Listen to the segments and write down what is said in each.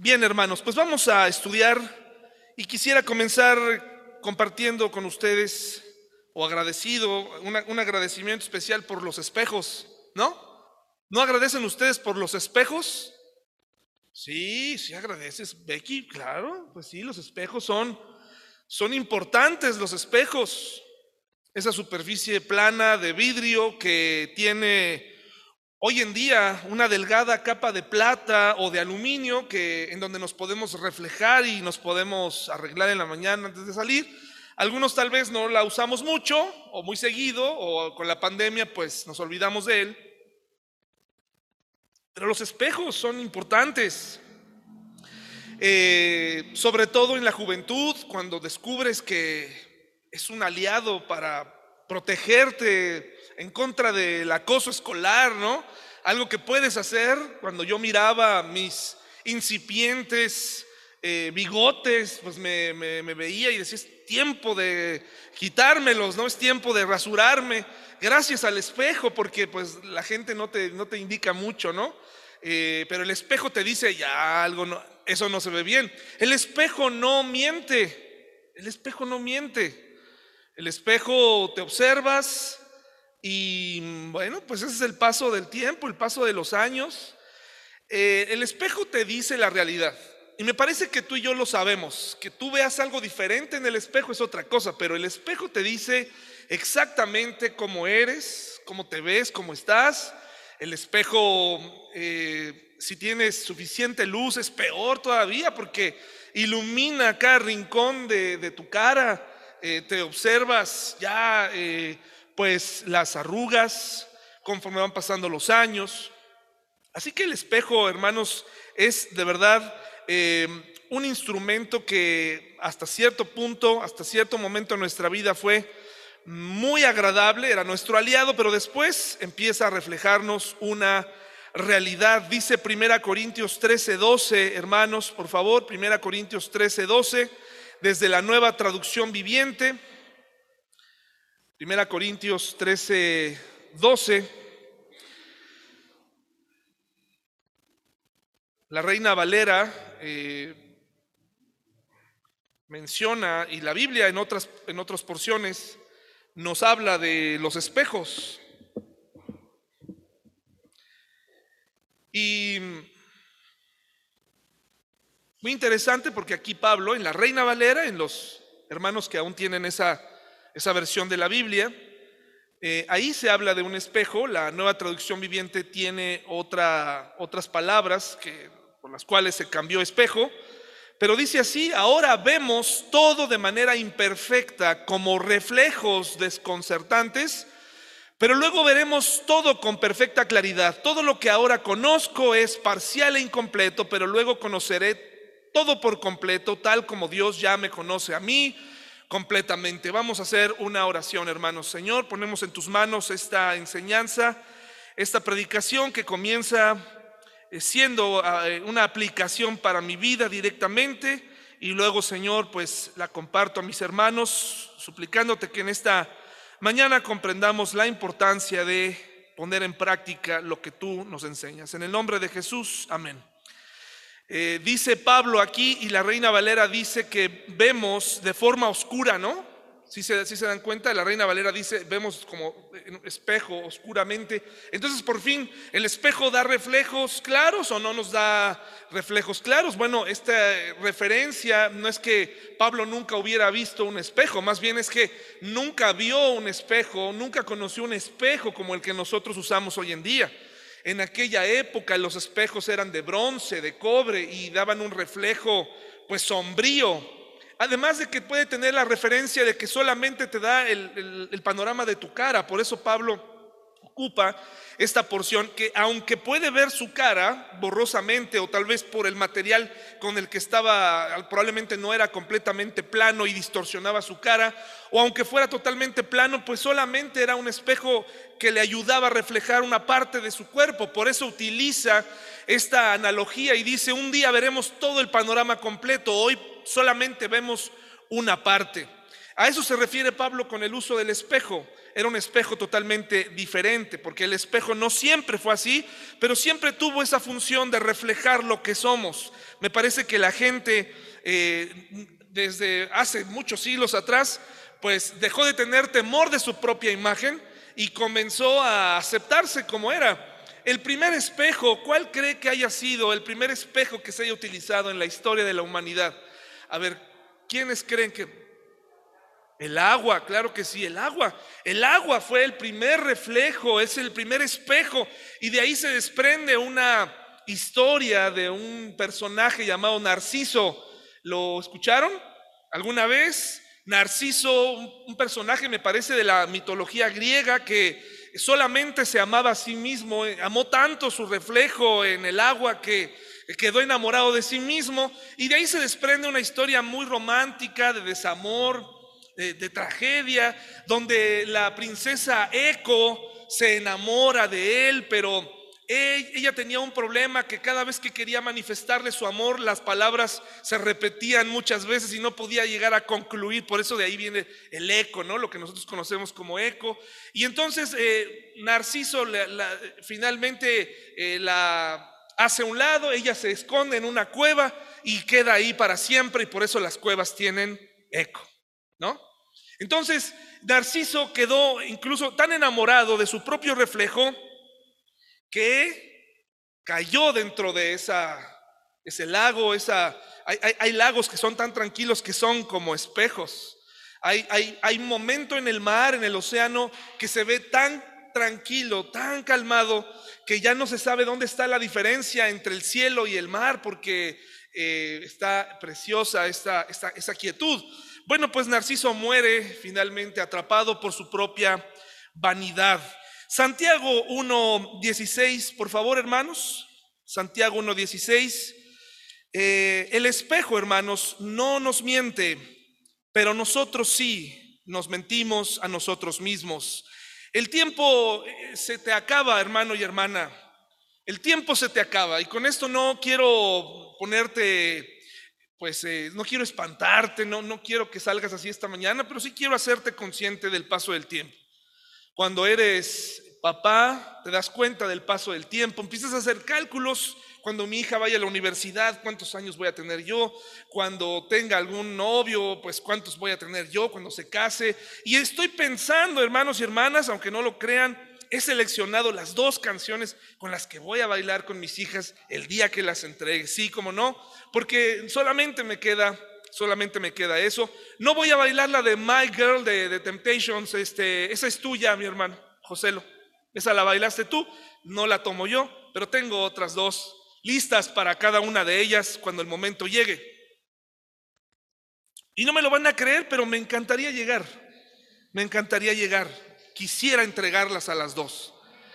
Bien, hermanos, pues vamos a estudiar y quisiera comenzar compartiendo con ustedes o agradecido, un agradecimiento especial por los espejos, ¿no? ¿No agradecen ustedes por los espejos? Sí, sí agradeces, Becky, claro, pues sí, los espejos son, son importantes, los espejos. Esa superficie plana de vidrio que tiene Hoy en día, una delgada capa de plata o de aluminio que, en donde nos podemos reflejar y nos podemos arreglar en la mañana antes de salir. Algunos tal vez no la usamos mucho o muy seguido o con la pandemia pues nos olvidamos de él. Pero los espejos son importantes. Eh, sobre todo en la juventud, cuando descubres que es un aliado para protegerte en contra del acoso escolar, ¿no? Algo que puedes hacer cuando yo miraba mis incipientes eh, bigotes, pues me, veía y decía, es tiempo de quitármelos, ¿no? Es tiempo de rasurarme. Gracias al espejo, porque pues la gente no te, no te indica mucho, ¿no? Eh, pero el espejo te dice, ya algo, no, eso no se ve bien. El espejo no miente, el espejo no miente. El espejo te observas, y bueno, pues ese es el paso del tiempo, el paso de los años. Eh, el espejo te dice la realidad. Y me parece que tú y yo lo sabemos. Que tú veas algo diferente en el espejo es otra cosa, pero el espejo te dice exactamente cómo eres, cómo te ves, cómo estás. El espejo, eh, si tienes suficiente luz, es peor todavía porque ilumina cada rincón de, tu cara. Eh, te observas ya pues las arrugas conforme van pasando los años. Así que el espejo, hermanos, es de verdad eh, un instrumento que hasta cierto punto, hasta cierto momento en nuestra vida fue muy agradable, era nuestro aliado, pero después empieza a reflejarnos una realidad. Dice 1 Corintios 13, 12, hermanos, por favor, 1 Corintios 13, 12, desde la nueva traducción viviente. Primera Corintios 13, 12. La reina Valera eh, menciona, y la Biblia en otras, en otras porciones nos habla de los espejos. Y muy interesante porque aquí Pablo, en la Reina Valera, en los hermanos que aún tienen esa esa versión de la Biblia. Eh, ahí se habla de un espejo, la nueva traducción viviente tiene otra, otras palabras que, por las cuales se cambió espejo, pero dice así, ahora vemos todo de manera imperfecta como reflejos desconcertantes, pero luego veremos todo con perfecta claridad. Todo lo que ahora conozco es parcial e incompleto, pero luego conoceré todo por completo, tal como Dios ya me conoce a mí completamente. Vamos a hacer una oración, hermanos. Señor, ponemos en tus manos esta enseñanza, esta predicación que comienza eh, siendo eh, una aplicación para mi vida directamente y luego, Señor, pues la comparto a mis hermanos, suplicándote que en esta mañana comprendamos la importancia de poner en práctica lo que tú nos enseñas. En el nombre de Jesús, amén. Eh, dice Pablo aquí y la Reina Valera dice que vemos de forma oscura, ¿no? Si se, si se dan cuenta, la Reina Valera dice, vemos como espejo oscuramente. Entonces, por fin, ¿el espejo da reflejos claros o no nos da reflejos claros? Bueno, esta referencia no es que Pablo nunca hubiera visto un espejo, más bien es que nunca vio un espejo, nunca conoció un espejo como el que nosotros usamos hoy en día. En aquella época los espejos eran de bronce, de cobre y daban un reflejo pues sombrío. Además de que puede tener la referencia de que solamente te da el, el panorama de tu cara. Por eso Pablo ocupa esta porción que aunque puede ver su cara borrosamente o tal vez por el material con el que estaba, probablemente no era completamente plano y distorsionaba su cara, o aunque fuera totalmente plano, pues solamente era un espejo que le ayudaba a reflejar una parte de su cuerpo. Por eso utiliza esta analogía y dice, un día veremos todo el panorama completo, hoy solamente vemos una parte. A eso se refiere Pablo con el uso del espejo. Era un espejo totalmente diferente, porque el espejo no siempre fue así, pero siempre tuvo esa función de reflejar lo que somos. Me parece que la gente eh, desde hace muchos siglos atrás, pues dejó de tener temor de su propia imagen y comenzó a aceptarse como era. El primer espejo, ¿cuál cree que haya sido el primer espejo que se haya utilizado en la historia de la humanidad? A ver, ¿quiénes creen que el agua, claro que sí, el agua. El agua fue el primer reflejo, es el primer espejo. Y de ahí se desprende una historia de un personaje llamado Narciso. ¿Lo escucharon alguna vez? Narciso, un personaje me parece de la mitología griega que solamente se amaba a sí mismo, eh, amó tanto su reflejo en el agua que quedó enamorado de sí mismo. Y de ahí se desprende una historia muy romántica de desamor, de, tragedia, donde la princesa Eco se enamora de él, pero ella tenía un problema que cada vez que quería manifestarle su amor, las palabras se repetían muchas veces y no podía llegar a concluir. Por eso de ahí viene el eco, ¿no? Lo que nosotros conocemos como eco. Y entonces eh, Narciso finalmente eh, la hace a un lado, ella se esconde en una cueva y queda ahí para siempre y por eso las cuevas tienen eco, ¿no? Entonces, Narciso quedó incluso tan enamorado de su propio reflejo que cayó dentro de ese lago, esa, hay, lagos que son tan tranquilos que son como espejos. Hay, hay, hay momento en el mar, en el océano, que se ve tan tranquilo, tan calmado, que ya no se sabe dónde está la diferencia entre el cielo y el mar, porque eh, está preciosa esta, esa quietud. Bueno, pues Narciso muere finalmente atrapado por su propia vanidad. Santiago 1.16, por favor, hermanos. Santiago 1.16. Eh, el espejo, hermanos, no nos miente, pero nosotros sí nos mentimos a nosotros mismos. El tiempo eh, se te acaba, hermano y hermana. El tiempo se te acaba. Y con esto no quiero ponerte pues eh, no quiero espantarte, no, no quiero que salgas así esta mañana, pero sí quiero hacerte consciente del paso del tiempo. Cuando eres papá, te das cuenta del paso del tiempo, empiezas a hacer cálculos. Cuando mi hija vaya a la universidad, ¿cuántos años voy a tener yo? Cuando tenga algún novio, pues ¿cuántos voy a tener yo? Cuando se case. Y estoy pensando, hermanos y hermanas, aunque no lo crean, he seleccionado las dos canciones con las que voy a bailar con mis hijas el día que las entregue. Sí, como no, porque solamente me queda, solamente me queda eso. No voy a bailar la de My Girl de, de Temptations, este, esa es tuya, mi hermano, Joselo. Esa la bailaste tú, no la tomo yo, pero tengo otras dos listas para cada una de ellas cuando el momento llegue. Y no me lo van a creer, pero me encantaría llegar. Me encantaría llegar. Quisiera entregarlas a las dos.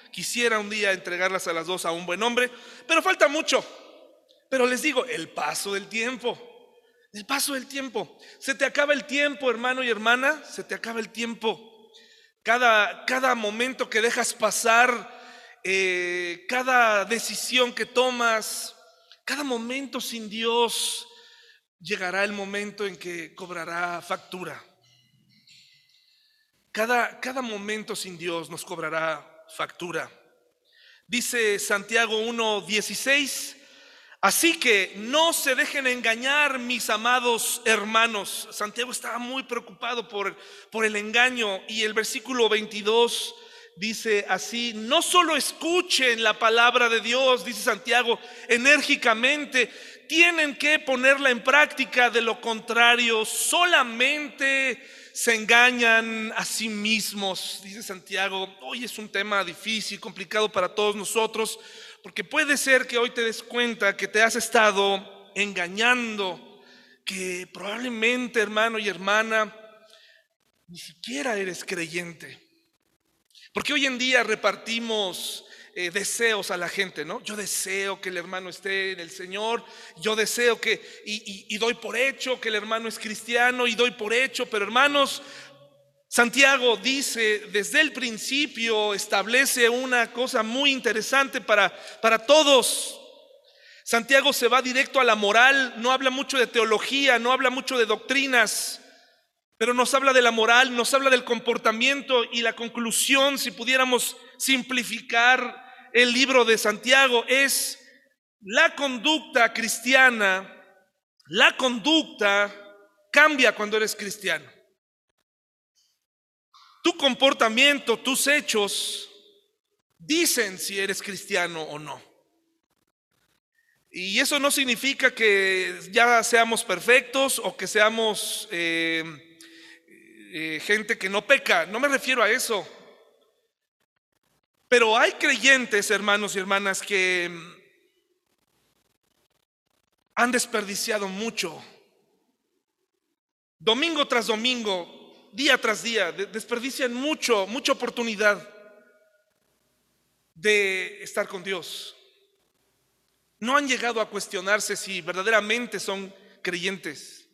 Quisiera un día entregarlas a las dos a un buen hombre, pero falta mucho. Pero les digo, el paso del tiempo, el paso del tiempo. Se te acaba el tiempo, hermano y hermana, se te acaba el tiempo. Cada, cada momento que dejas pasar, eh, cada decisión que tomas, cada momento sin Dios, llegará el momento en que cobrará factura. Cada, cada momento sin Dios nos cobrará factura. Dice Santiago 1.16, así que no se dejen engañar mis amados hermanos. Santiago estaba muy preocupado por, por el engaño y el versículo 22 dice así, no solo escuchen la palabra de Dios, dice Santiago, enérgicamente, tienen que ponerla en práctica, de lo contrario, solamente se engañan a sí mismos. Dice Santiago, hoy es un tema difícil, complicado para todos nosotros, porque puede ser que hoy te des cuenta que te has estado engañando, que probablemente hermano y hermana, ni siquiera eres creyente. Porque hoy en día repartimos eh, deseos a la gente, ¿no? Yo deseo que el hermano esté en el Señor, yo deseo que, y, y doy por hecho que el hermano es cristiano y doy por hecho, pero hermanos, Santiago dice, desde el principio establece una cosa muy interesante para, para todos. Santiago se va directo a la moral, no habla mucho de teología, no habla mucho de doctrinas. pero nos habla de la moral, nos habla del comportamiento y la conclusión, si pudiéramos simplificar el libro de Santiago, es la conducta cristiana, la conducta cambia cuando eres cristiano. Tu comportamiento, tus hechos, dicen si eres cristiano o no. Y eso no significa que ya seamos perfectos o que seamos eh, eh, gente que no peca. No me refiero a eso. Pero hay creyentes, hermanos y hermanas, que han desperdiciado mucho. Domingo tras domingo, día tras día, desperdician mucho, mucha oportunidad de estar con Dios. No han llegado a cuestionarse si verdaderamente son creyentes.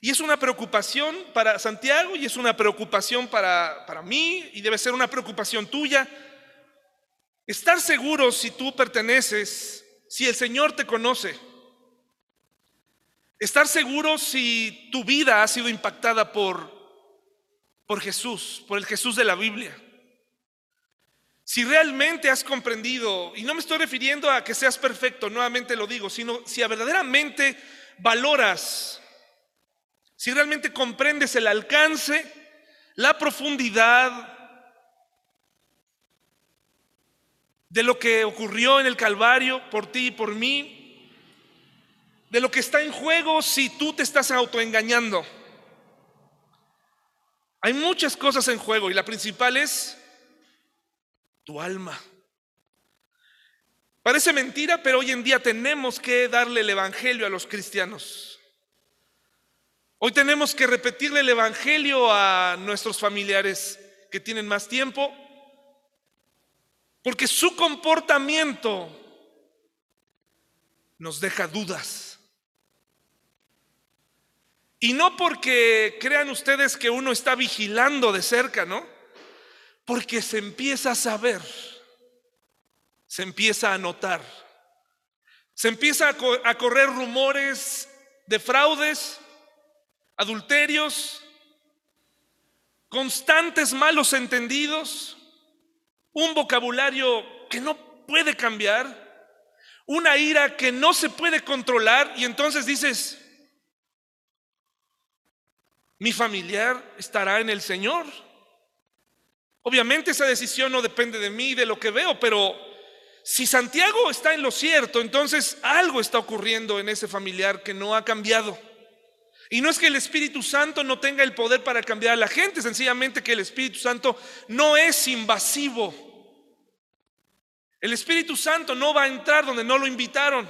Y es una preocupación para Santiago y es una preocupación para, para mí y debe ser una preocupación tuya. Estar seguro si tú perteneces, si el Señor te conoce. Estar seguro si tu vida ha sido impactada por, por Jesús, por el Jesús de la Biblia. Si realmente has comprendido, y no me estoy refiriendo a que seas perfecto, nuevamente lo digo, sino si verdaderamente valoras, si realmente comprendes el alcance, la profundidad de lo que ocurrió en el Calvario por ti y por mí, de lo que está en juego si tú te estás autoengañando. Hay muchas cosas en juego y la principal es tu alma. Parece mentira, pero hoy en día tenemos que darle el Evangelio a los cristianos. Hoy tenemos que repetirle el Evangelio a nuestros familiares que tienen más tiempo, porque su comportamiento nos deja dudas. Y no porque crean ustedes que uno está vigilando de cerca, ¿no? Porque se empieza a saber, se empieza a notar, se empieza a, correr rumores de fraudes, adulterios, constantes malos entendidos, un vocabulario que no puede cambiar, una ira que no se puede controlar y entonces dices, mi familiar estará en el Señor. Obviamente esa decisión no depende de mí, de lo que veo, pero si Santiago está en lo cierto, entonces algo está ocurriendo en ese familiar que no ha cambiado. Y no es que el Espíritu Santo no tenga el poder para cambiar a la gente, sencillamente que el Espíritu Santo no es invasivo. El Espíritu Santo no va a entrar donde no lo invitaron.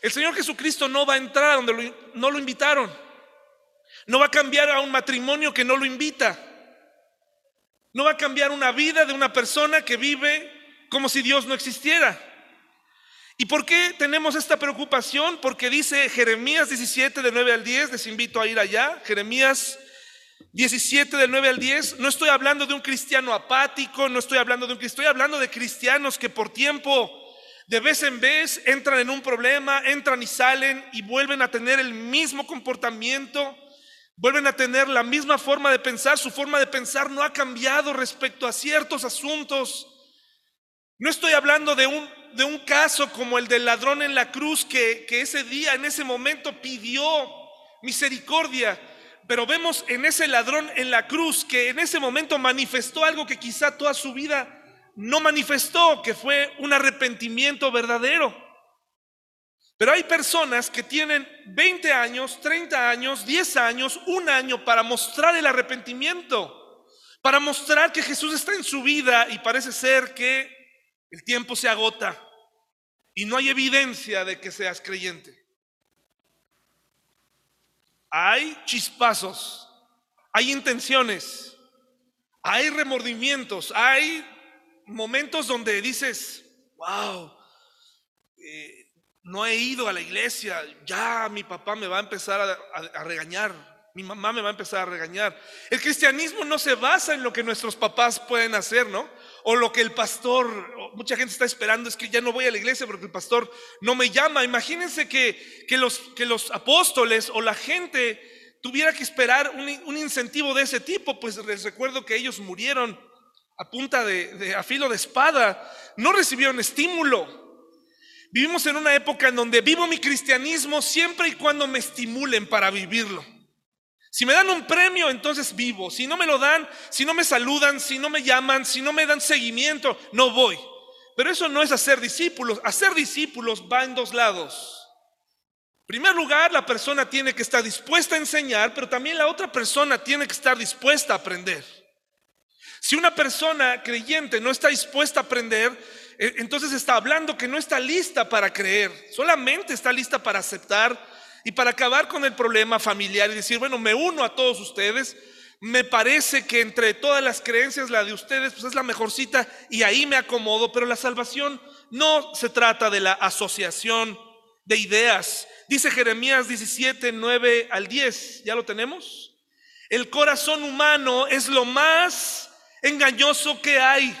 El Señor Jesucristo no va a entrar donde no lo invitaron. No va a cambiar a un matrimonio que no lo invita. No va a cambiar una vida de una persona que vive como si Dios no existiera. ¿Y por qué tenemos esta preocupación? Porque dice Jeremías 17 de 9 al 10, les invito a ir allá, Jeremías 17 del 9 al 10, no estoy hablando de un cristiano apático, no estoy hablando de un estoy hablando de cristianos que por tiempo de vez en vez entran en un problema, entran y salen y vuelven a tener el mismo comportamiento Vuelven a tener la misma forma de pensar, su forma de pensar no ha cambiado respecto a ciertos asuntos. No estoy hablando de un, de un caso como el del ladrón en la cruz que, que ese día, en ese momento pidió misericordia, pero vemos en ese ladrón en la cruz que en ese momento manifestó algo que quizá toda su vida no manifestó, que fue un arrepentimiento verdadero. Pero hay personas que tienen 20 años, 30 años, 10 años, un año para mostrar el arrepentimiento, para mostrar que Jesús está en su vida y parece ser que el tiempo se agota y no hay evidencia de que seas creyente. Hay chispazos, hay intenciones, hay remordimientos, hay momentos donde dices, wow, eh, no he ido a la iglesia, ya mi papá me va a empezar a, regañar, mi mamá me va a empezar a regañar. El cristianismo no se basa en lo que nuestros papás pueden hacer, ¿no? O lo que el pastor, mucha gente está esperando es que ya no voy a la iglesia porque el pastor no me llama. Imagínense que, que, los, que los apóstoles o la gente tuviera que esperar un, incentivo de ese tipo, pues les recuerdo que ellos murieron a punta de, de a filo de espada, no recibieron estímulo. Vivimos en una época en donde vivo mi cristianismo siempre y cuando me estimulen para vivirlo. Si me dan un premio, entonces vivo. Si no me lo dan, si no me saludan, si no me llaman, si no me dan seguimiento, no voy. Pero eso no es hacer discípulos. Hacer discípulos va en dos lados. En primer lugar, la persona tiene que estar dispuesta a enseñar, pero también la otra persona tiene que estar dispuesta a aprender. Si una persona creyente no está dispuesta a aprender, eh, entonces está hablando que no está lista para creer, solamente está lista para aceptar y para acabar con el problema familiar y decir, bueno, me uno a todos ustedes, me parece que entre todas las creencias la de ustedes pues es la mejorcita y ahí me acomodo, pero la salvación no se trata de la asociación de ideas. Dice Jeremías 17, 9 al 10, ¿ya lo tenemos? El corazón humano es lo más engañoso que hay,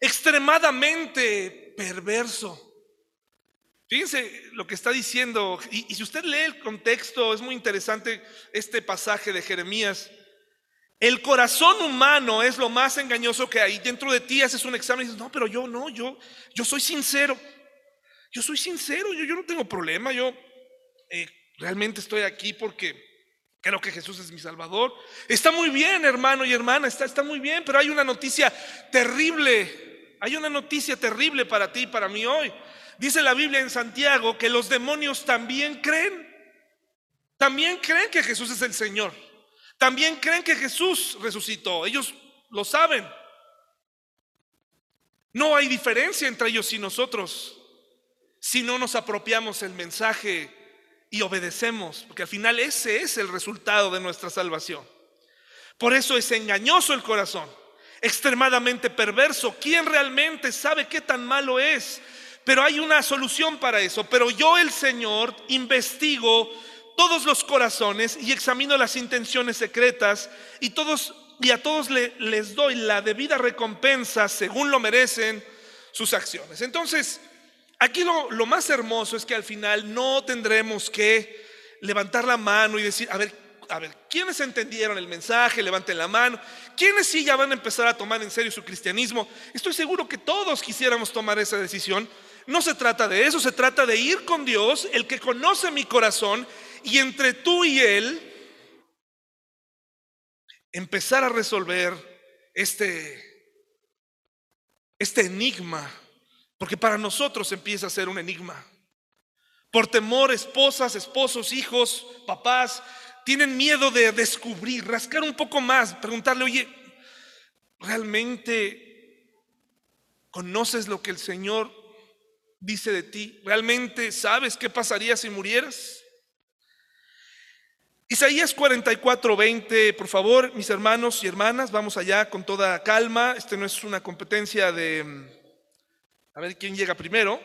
extremadamente perverso. Fíjense lo que está diciendo, y, si usted lee el contexto, es muy interesante este pasaje de Jeremías. El corazón humano es lo más engañoso que hay. Dentro de ti haces un examen y dices, no, pero yo no, yo, yo soy sincero. Yo soy sincero, yo, yo no tengo problema, yo eh, realmente estoy aquí porque creo que Jesús es mi Salvador. Está muy bien, hermano y hermana, está, está muy bien, pero hay una noticia terrible. Hay una noticia terrible para ti y para mí hoy. Dice la Biblia en Santiago que los demonios también creen. También creen que Jesús es el Señor. También creen que Jesús resucitó. Ellos lo saben. No hay diferencia entre ellos y nosotros si no nos apropiamos el mensaje y obedecemos, porque al final ese es el resultado de nuestra salvación. Por eso es engañoso el corazón, extremadamente perverso. ¿Quién realmente sabe qué tan malo es? Pero hay una solución para eso. Pero yo, el Señor, investigo todos los corazones y examino las intenciones secretas y a todos les doy la debida recompensa según lo merecen sus acciones. Entonces, aquí lo, lo más hermoso es que al final no tendremos que levantar la mano y decir, a ver, a ver, ¿quiénes entendieron el mensaje? Levanten la mano. ¿Quiénes sí ya van a empezar a tomar en serio su cristianismo? Estoy seguro que todos quisiéramos tomar esa decisión, no se trata de eso, se trata de ir con Dios, el que conoce mi corazón, y entre tú y Él empezar a resolver este, este enigma, porque para nosotros empieza a ser un enigma. Por temor, esposas, esposos, hijos, papás, tienen miedo de descubrir, rascar un poco más, preguntarle, oye, ¿realmente conoces lo que el Señor dice de ti? ¿Realmente sabes qué pasaría si murieras? Isaías 44, 20, por favor, mis hermanos y hermanas, vamos allá con toda calma. Este no es una competencia de a ver quién llega primero.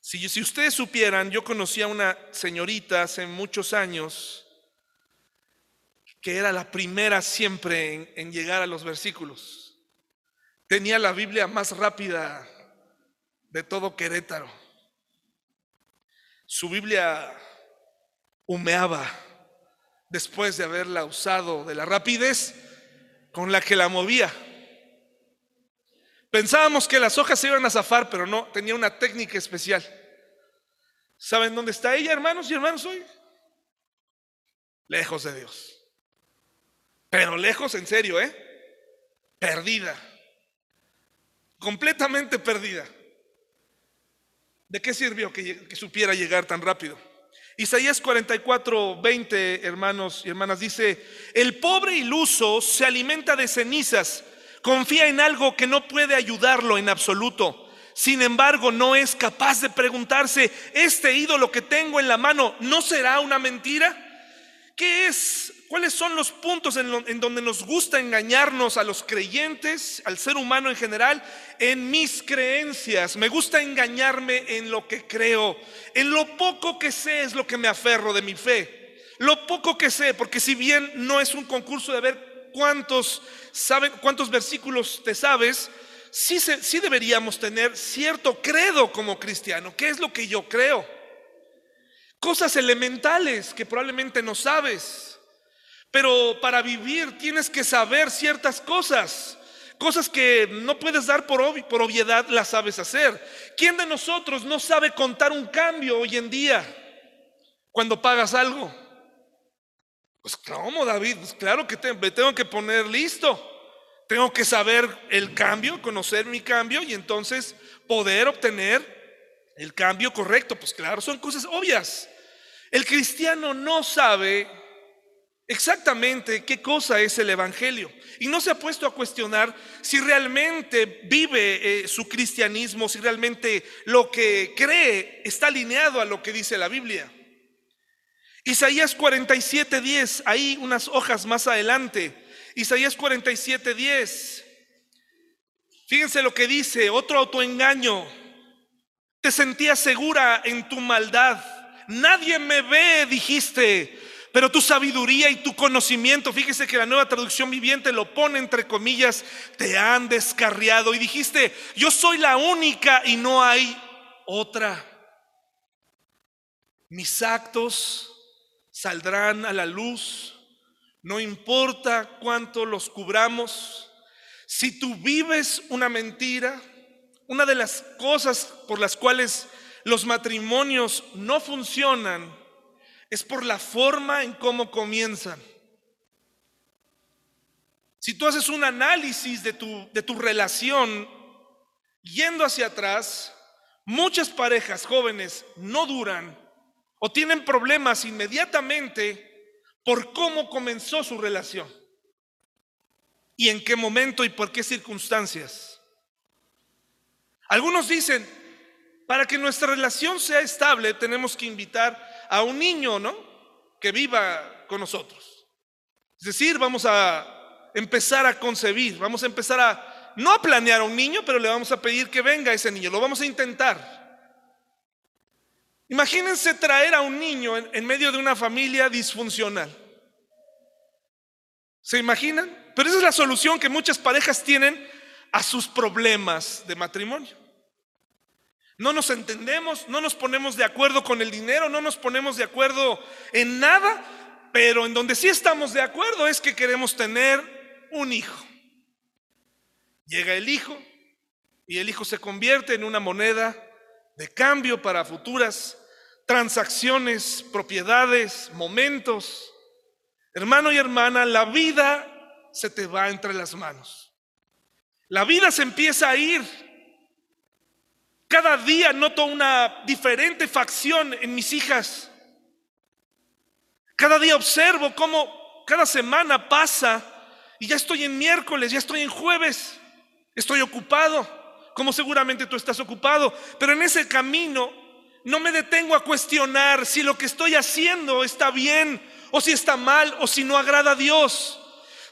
Si, si ustedes supieran, yo conocí a una señorita hace muchos años que era la primera siempre en llegar a los versículos. Tenía la Biblia más rápida de todo Querétaro. Su Biblia humeaba después de haberla usado de la rapidez con la que la movía. Pensábamos que las hojas se iban a zafar, pero no, tenía una técnica especial. ¿Saben dónde está ella, hermanos y hermanos, hoy? Lejos de Dios. Pero lejos en serio, ¿eh? Perdida completamente perdida. ¿De qué sirvió que, supiera llegar tan rápido? Isaías 44, 20, hermanos y hermanas, dice, el pobre iluso se alimenta de cenizas, confía en algo que no puede ayudarlo en absoluto. Sin embargo, no es capaz de preguntarse, ¿este ídolo que tengo en la mano no será una mentira? ¿Qué es ¿Cuáles son los puntos en, donde nos gusta engañarnos a los creyentes, al ser humano en general? En mis creencias. Me gusta engañarme en lo que creo. En lo poco que sé es lo que me aferro de mi fe. Lo poco que sé, porque si bien no es un concurso de ver cuántos, saben, cuántos versículos te sabes, sí, sí deberíamos tener cierto credo como cristiano. ¿Qué es lo que yo creo? Cosas elementales que probablemente no sabes. Pero para vivir tienes que saber ciertas cosas. Cosas que no puedes dar por, por obviedad, las sabes hacer. ¿Quién de nosotros no sabe contar un cambio hoy en día cuando pagas algo? Pues ¿cómo, David? Pues claro que tengo que poner listo. Tengo que saber el cambio, conocer mi cambio y entonces poder obtener el cambio correcto. Pues claro, son cosas obvias. El cristiano no sabe exactamente qué cosa es el Evangelio y no se ha puesto a cuestionar si realmente vive eh, su cristianismo, si realmente lo que cree está alineado a lo que dice la Biblia. Isaías 47:10, ahí unas hojas más adelante. Isaías 47:10. Fíjense lo que dice, otro autoengaño. Te sentías segura en tu maldad. Nadie me ve, dijiste. Pero tu sabiduría y tu conocimiento, fíjese que la nueva traducción viviente lo pone entre comillas, te han descarriado y dijiste, yo soy la única y no hay otra. Mis actos saldrán a la luz, no importa cuánto los cubramos. Si tú vives una mentira, una de las cosas por las cuales los matrimonios no funcionan es por la forma en cómo comienzan. Si tú haces un análisis de tu, de tu relación yendo hacia atrás, muchas parejas jóvenes no duran o tienen problemas inmediatamente por cómo comenzó su relación y en qué momento y por qué circunstancias. Algunos dicen, para que nuestra relación sea estable tenemos que invitar a un niño, ¿no? Que viva con nosotros. Es decir, vamos a empezar a concebir, vamos a empezar a, no planear a un niño, pero le vamos a pedir que venga ese niño, lo vamos a intentar. Imagínense traer a un niño en, medio de una familia disfuncional. ¿Se imaginan? Pero esa es la solución que muchas parejas tienen a sus problemas de matrimonio. No nos entendemos, no nos ponemos de acuerdo con el dinero, no nos ponemos de acuerdo en nada, pero en donde sí estamos de acuerdo es que queremos tener un hijo. Llega el hijo y el hijo se convierte en una moneda de cambio para futuras transacciones, propiedades, momentos. Hermano y hermana, la vida se te va entre las manos. La vida se empieza a ir. Cada día noto una diferente facción en mis hijas. Cada día observo cómo cada semana pasa y ya estoy en miércoles, ya estoy en jueves, estoy ocupado como seguramente tú estás ocupado, pero en ese camino no me detengo a cuestionar si lo que estoy haciendo está bien o si está mal o si no agrada a Dios.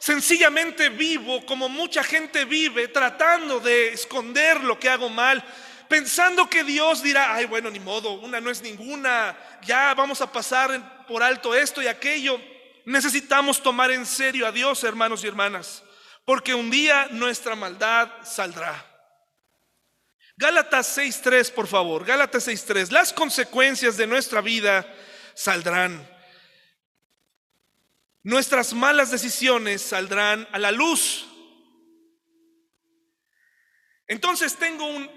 Sencillamente vivo como mucha gente vive, tratando de esconder lo que hago mal, pensando que Dios dirá, ay, bueno, ni modo, una no es ninguna, ya vamos a pasar por alto esto y aquello. Necesitamos tomar en serio a Dios, hermanos y hermanas, porque un día nuestra maldad saldrá. Gálatas 6.3, por favor. Gálatas 6.3. Las consecuencias de nuestra vida saldrán. Nuestras malas decisiones saldrán a la luz. Entonces tengo un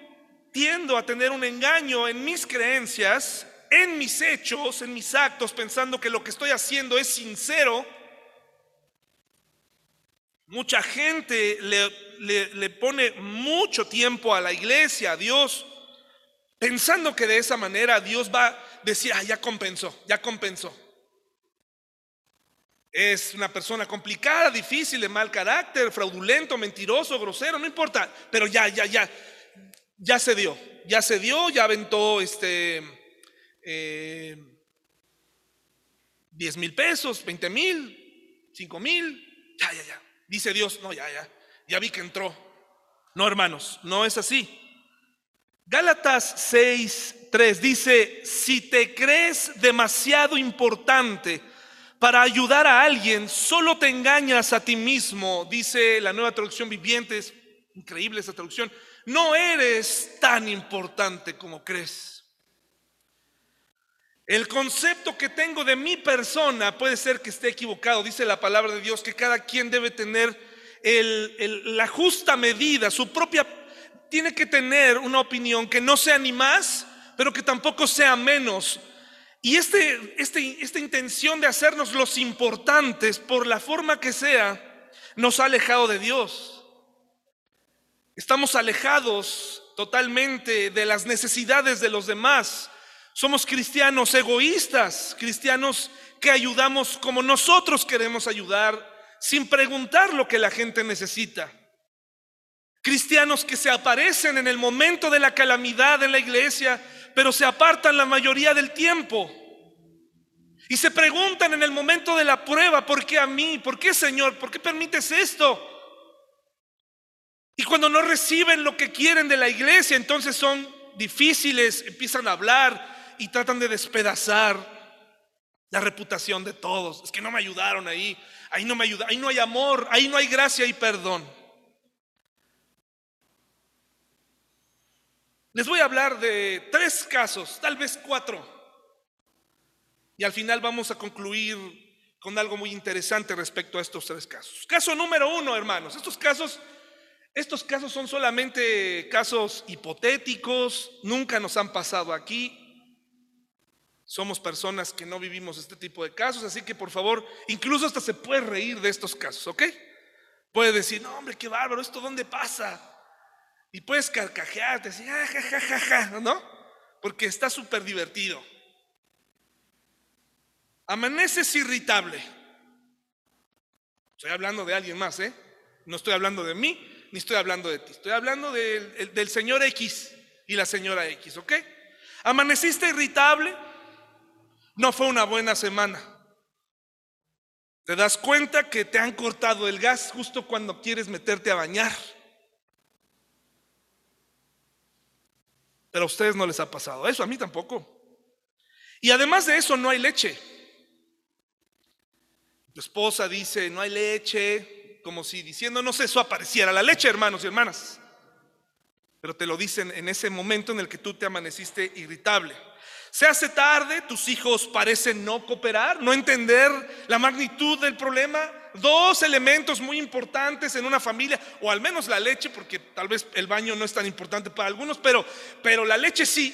tiendo a tener un engaño en mis creencias, en mis hechos, en mis actos, pensando que lo que estoy haciendo es sincero Mucha gente le, pone mucho tiempo a la iglesia, a Dios, pensando que de esa manera Dios va a decir, ah, ya compensó, ya compensó. Es una persona complicada, difícil, de mal carácter, fraudulento, mentiroso, grosero, no importa, pero ya, ya, ya, ya se dio, ya se dio, ya aventó este eh, 10 mil pesos, 20 mil, 5 mil, ya, ya, ya. Dice Dios, no, ya, ya, ya vi que entró. No, hermanos, no es así. Gálatas 6, 3 dice, si te crees demasiado importante para ayudar a alguien, solo te engañas a ti mismo, dice la nueva traducción viviente, es increíble esa traducción, no eres tan importante como crees. El concepto que tengo de mi persona puede ser que esté equivocado. Dice la palabra de Dios que cada quien debe tener la justa medida, su propia, tiene que tener una opinión que no sea ni más, pero que tampoco sea menos. Y este, este, esta intención de hacernos los importantes por la forma que sea, nos ha alejado de Dios. Estamos alejados totalmente de las necesidades de los demás. Somos cristianos egoístas, cristianos que ayudamos como nosotros queremos ayudar, sin preguntar lo que la gente necesita. Cristianos que se aparecen en el momento de la calamidad en la iglesia, pero se apartan la mayoría del tiempo. Y se preguntan en el momento de la prueba, ¿por qué a mí? ¿Por qué Señor? ¿Por qué permites esto? Y cuando no reciben lo que quieren de la iglesia, entonces son difíciles, empiezan a hablar y tratan de despedazar la reputación de todos. Es que no me ayudaron ahí, ahí no me ayuda, ahí no hay amor, ahí no hay gracia y perdón. Les voy a hablar de tres casos, tal vez cuatro. Y al final vamos a concluir con algo muy interesante respecto a estos tres casos. Caso número uno, hermanos. Estos casos estos casos son solamente casos hipotéticos, nunca nos han pasado aquí. Somos personas que no vivimos este tipo de casos, así que por favor, incluso hasta se puede reír de estos casos, ¿ok? Puede decir, no hombre, qué bárbaro, ¿esto dónde pasa? Y puedes carcajearte, decir, ah, ja, ja, ja, ¿no? Porque está súper divertido. Amaneces irritable. Estoy hablando de alguien más, ¿eh? No estoy hablando de mí, ni estoy hablando de ti, estoy hablando del, del señor X y la señora X, ¿ok? Amaneciste irritable, no fue una buena semana. Te das cuenta que te han cortado el gas justo cuando quieres meterte a bañar. Pero a ustedes no les ha pasado eso, a mí tampoco. Y además de eso no hay leche. Tu esposa dice, no hay leche, como si diciéndonos eso apareciera la leche, hermanos y hermanas. Pero te lo dicen en ese momento en el que tú te amaneciste irritable. Se hace tarde, tus hijos parecen no cooperar, no entender la magnitud del problema. Dos elementos muy importantes en una familia, o al menos la leche, porque tal vez el baño no es tan importante para algunos, pero, pero la leche sí.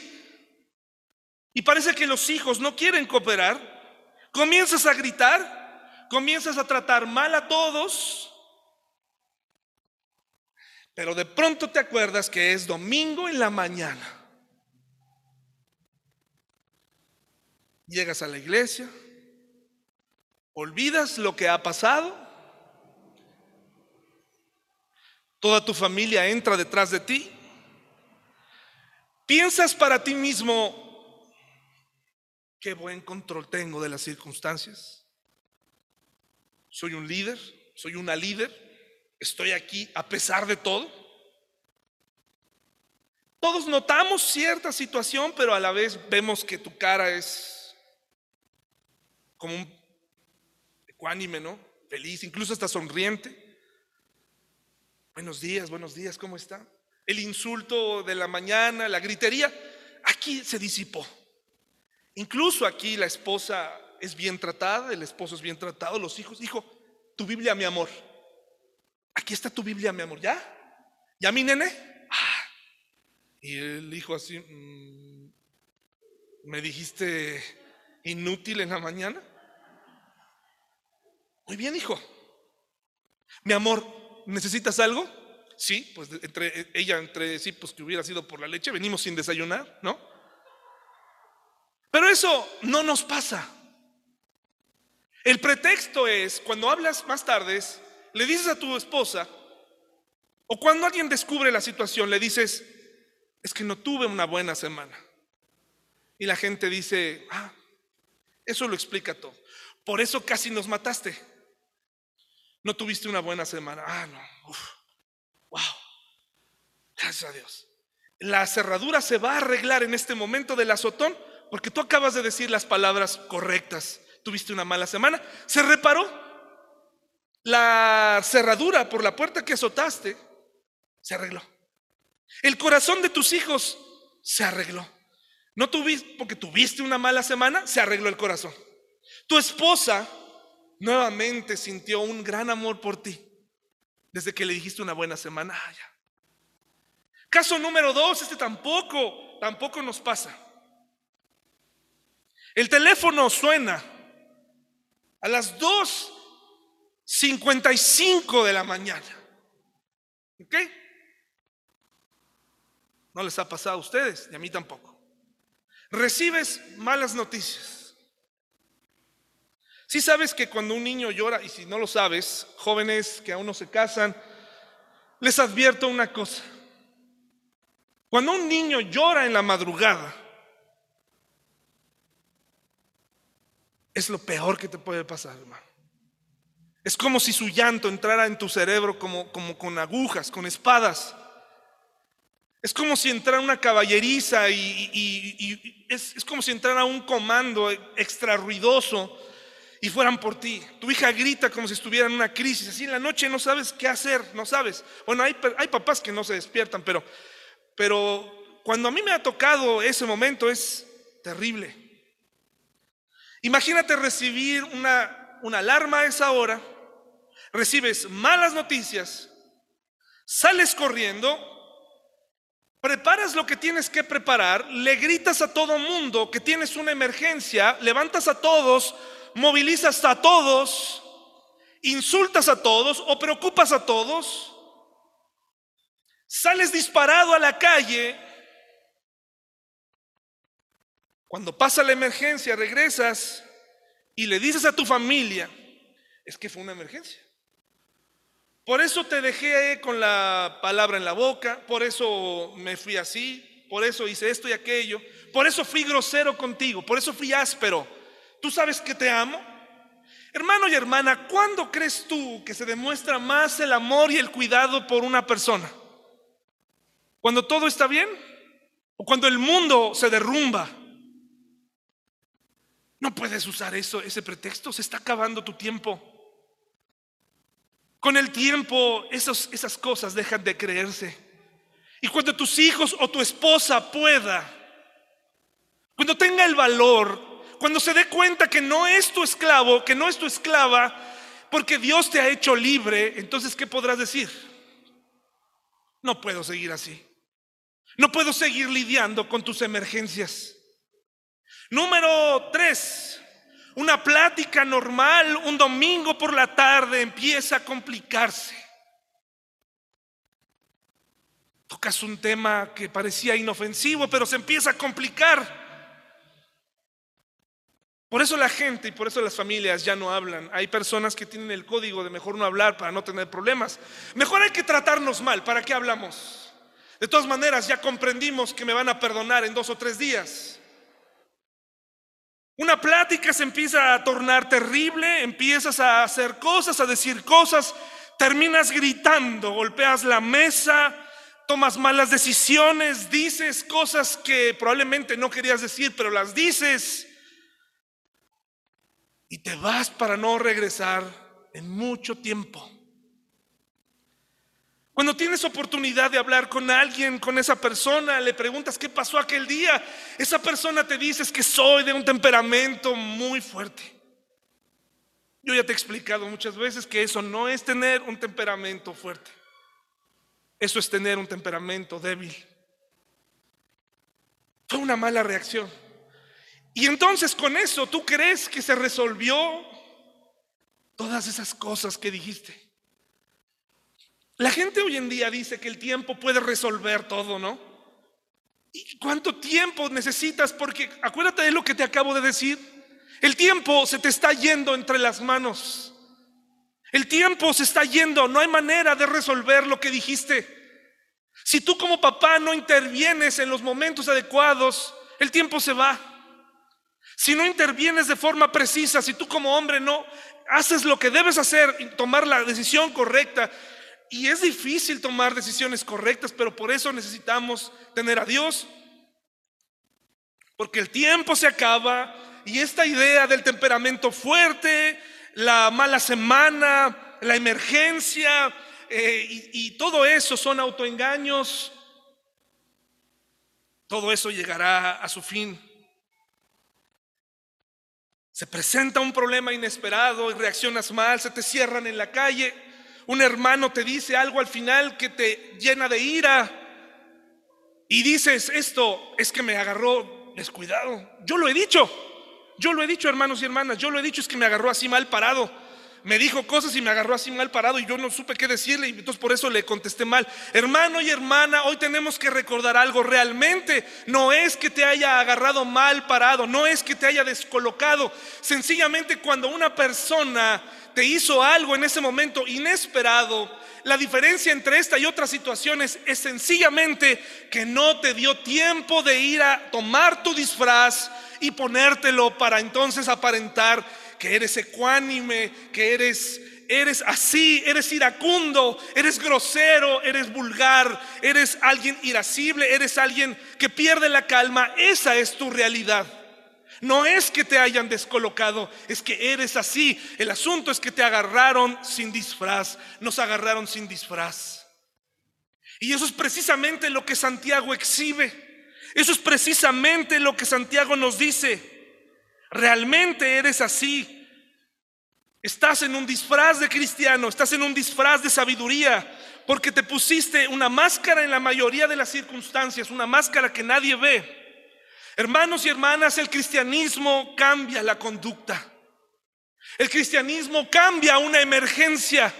Y parece que los hijos no quieren cooperar. Comienzas a gritar, comienzas a tratar mal a todos, pero de pronto te acuerdas que es domingo en la mañana. Llegas a la iglesia, olvidas lo que ha pasado, toda tu familia entra detrás de ti, piensas para ti mismo, qué buen control tengo de las circunstancias, soy un líder, soy una líder, estoy aquí a pesar de todo. Todos notamos cierta situación, pero a la vez vemos que tu cara es como un ecuánime, ¿no? Feliz, incluso hasta sonriente. Buenos días, buenos días, ¿cómo está? El insulto de la mañana, la gritería, aquí se disipó. Incluso aquí la esposa es bien tratada, el esposo es bien tratado, los hijos, hijo, tu Biblia, mi amor. Aquí está tu Biblia, mi amor. ¿Ya? ¿Ya mi nene? Ah. Y él dijo así, mm, ¿me dijiste inútil en la mañana? Muy bien, hijo. Mi amor, ¿necesitas algo? Sí, pues entre ella, entre sí, pues que hubiera sido por la leche, venimos sin desayunar, ¿no? Pero eso no nos pasa. El pretexto es, cuando hablas más tarde, le dices a tu esposa, o cuando alguien descubre la situación, le dices, es que no tuve una buena semana. Y la gente dice, ah, eso lo explica todo. Por eso casi nos mataste. No tuviste una buena semana. Ah, no. Uf. Wow. Gracias a Dios. La cerradura se va a arreglar en este momento del azotón porque tú acabas de decir las palabras correctas. Tuviste una mala semana. Se reparó la cerradura por la puerta que azotaste se arregló. El corazón de tus hijos se arregló. No tuviste, porque tuviste una mala semana, se arregló el corazón. Tu esposa nuevamente sintió un gran amor por ti desde que le dijiste una buena semana. Ah, Caso número dos, este tampoco, tampoco nos pasa. El teléfono suena a las 2.55 de la mañana. ¿Ok? No les ha pasado a ustedes, y a mí tampoco. Recibes malas noticias. Si sabes que cuando un niño llora, y si no lo sabes, jóvenes que aún no se casan, les advierto una cosa. Cuando un niño llora en la madrugada, es lo peor que te puede pasar, hermano. Es como si su llanto entrara en tu cerebro como, como con agujas, con espadas. Es como si entrara una caballeriza y, es, es, como si entrara un comando extra ruidoso y fueran por ti. Tu hija grita como si estuviera en una crisis. Así en la noche no sabes qué hacer, no sabes. Bueno, hay, papás que no se despiertan, pero, pero cuando a mí me ha tocado ese momento es terrible. Imagínate recibir una, una alarma a esa hora, recibes malas noticias, sales corriendo, preparas lo que tienes que preparar, le gritas a todo mundo que tienes una emergencia, levantas a todos, movilizas a todos, insultas a todos o preocupas a todos, sales disparado a la calle Cuando pasa la emergencia, regresas y le dices a tu familia, es que fue una emergencia. Por eso te dejé con la palabra en la boca, por eso me fui así, por eso hice esto y aquello, por eso fui grosero contigo, por eso fui áspero. ¿Tú sabes que te amo? Hermano y hermana, ¿cuándo crees tú que se demuestra más el amor y el cuidado por una persona? ¿Cuando todo está bien? ¿O cuando el mundo se derrumba? No puedes usar eso, ese pretexto, se está acabando tu tiempo. Con el tiempo esas cosas dejan de creerse. Y cuando tus hijos o tu esposa pueda, cuando tenga el valor, cuando se dé cuenta que no es tu esclavo, que no es tu esclava, porque Dios te ha hecho libre, entonces ¿qué podrás decir? No puedo seguir así. No puedo seguir lidiando con tus emergencias. Número tres, una plática normal un domingo por la tarde empieza a complicarse. Tocas un tema que parecía inofensivo, pero se empieza a complicar. Por eso la gente y por eso las familias ya no hablan. Hay personas que tienen el código de mejor no hablar para no tener problemas. Mejor hay que tratarnos mal. ¿Para qué hablamos? De todas maneras, ya comprendimos que me van a perdonar en dos o tres días. Una plática se empieza a tornar terrible, empiezas a hacer cosas, a decir cosas, terminas gritando, golpeas la mesa, tomas malas decisiones, dices cosas que probablemente no querías decir, pero las dices. Y te vas para no regresar en mucho tiempo. Cuando tienes oportunidad de hablar con alguien, con esa persona, le preguntas qué pasó aquel día, esa persona te dice que soy de un temperamento muy fuerte. Yo ya te he explicado muchas veces que eso no es tener un temperamento fuerte. Eso es tener un temperamento débil. Fue una mala reacción. Y entonces con eso tú crees que se resolvió todas esas cosas que dijiste. La gente hoy en día dice que el tiempo puede resolver todo, ¿no? ¿Y cuánto tiempo necesitas? Porque acuérdate de lo que te acabo de decir. El tiempo se te está yendo entre las manos. El tiempo se está yendo. No hay manera de resolver lo que dijiste. Si tú como papá no intervienes en los momentos adecuados, el tiempo se va. Si no intervienes de forma precisa, si tú como hombre no haces lo que debes hacer y tomar la decisión correcta, y es difícil tomar decisiones correctas, pero por eso necesitamos tener a Dios. Porque el tiempo se acaba y esta idea del temperamento fuerte, la mala semana, la emergencia eh, y, y todo eso son autoengaños. todo eso llegará a su fin. Se presenta un problema inesperado y reaccionas mal, se te cierran en la calle, un hermano te dice algo al final que te llena de ira. Y dices, esto es que me agarró descuidado. Yo lo he dicho, yo lo he dicho hermanos y hermanas, yo lo he dicho, es que me agarró así mal parado me dijo cosas y me agarró así mal parado y yo no supe qué decirle y entonces por eso le contesté mal. Hermano y hermana, hoy tenemos que recordar algo. Realmente no es que te haya agarrado mal parado, no es que te haya descolocado. Sencillamente cuando una persona te hizo algo en ese momento inesperado, la diferencia entre esta y otras situaciones es sencillamente que no te dio tiempo de ir a tomar tu disfraz y ponértelo para entonces aparentar que eres ecuánime, que eres eres así, eres iracundo, eres grosero, eres vulgar, eres alguien irascible, eres alguien que pierde la calma. Esa es tu realidad. No es que te hayan descolocado, es que eres así. El asunto es que te agarraron sin disfraz, nos agarraron sin disfraz. Y eso es precisamente lo que Santiago exhibe. Eso es precisamente lo que Santiago nos dice. Realmente eres así. Estás en un disfraz de cristiano, estás en un disfraz de sabiduría, porque te pusiste una máscara en la mayoría de las circunstancias, una máscara que nadie ve. Hermanos y hermanas, el cristianismo cambia la conducta. El cristianismo cambia una emergencia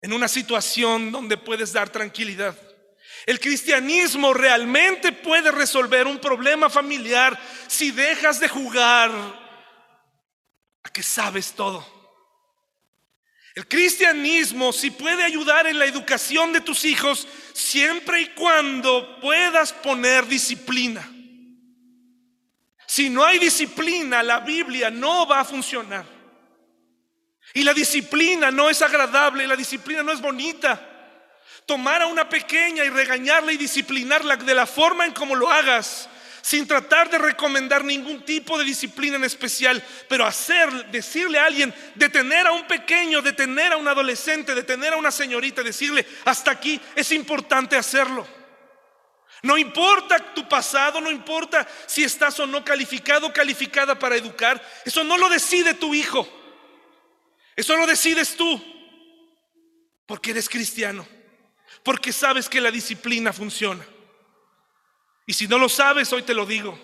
en una situación donde puedes dar tranquilidad. El cristianismo realmente puede resolver un problema familiar si dejas de jugar a que sabes todo. El cristianismo si puede ayudar en la educación de tus hijos siempre y cuando puedas poner disciplina. Si no hay disciplina, la Biblia no va a funcionar. Y la disciplina no es agradable, la disciplina no es bonita tomar a una pequeña y regañarla y disciplinarla de la forma en como lo hagas, sin tratar de recomendar ningún tipo de disciplina en especial, pero hacer, decirle a alguien, detener a un pequeño, detener a un adolescente, detener a una señorita, decirle, hasta aquí es importante hacerlo. No importa tu pasado, no importa si estás o no calificado calificada para educar, eso no lo decide tu hijo, eso lo decides tú, porque eres cristiano porque sabes que la disciplina funciona. Y si no lo sabes, hoy te lo digo.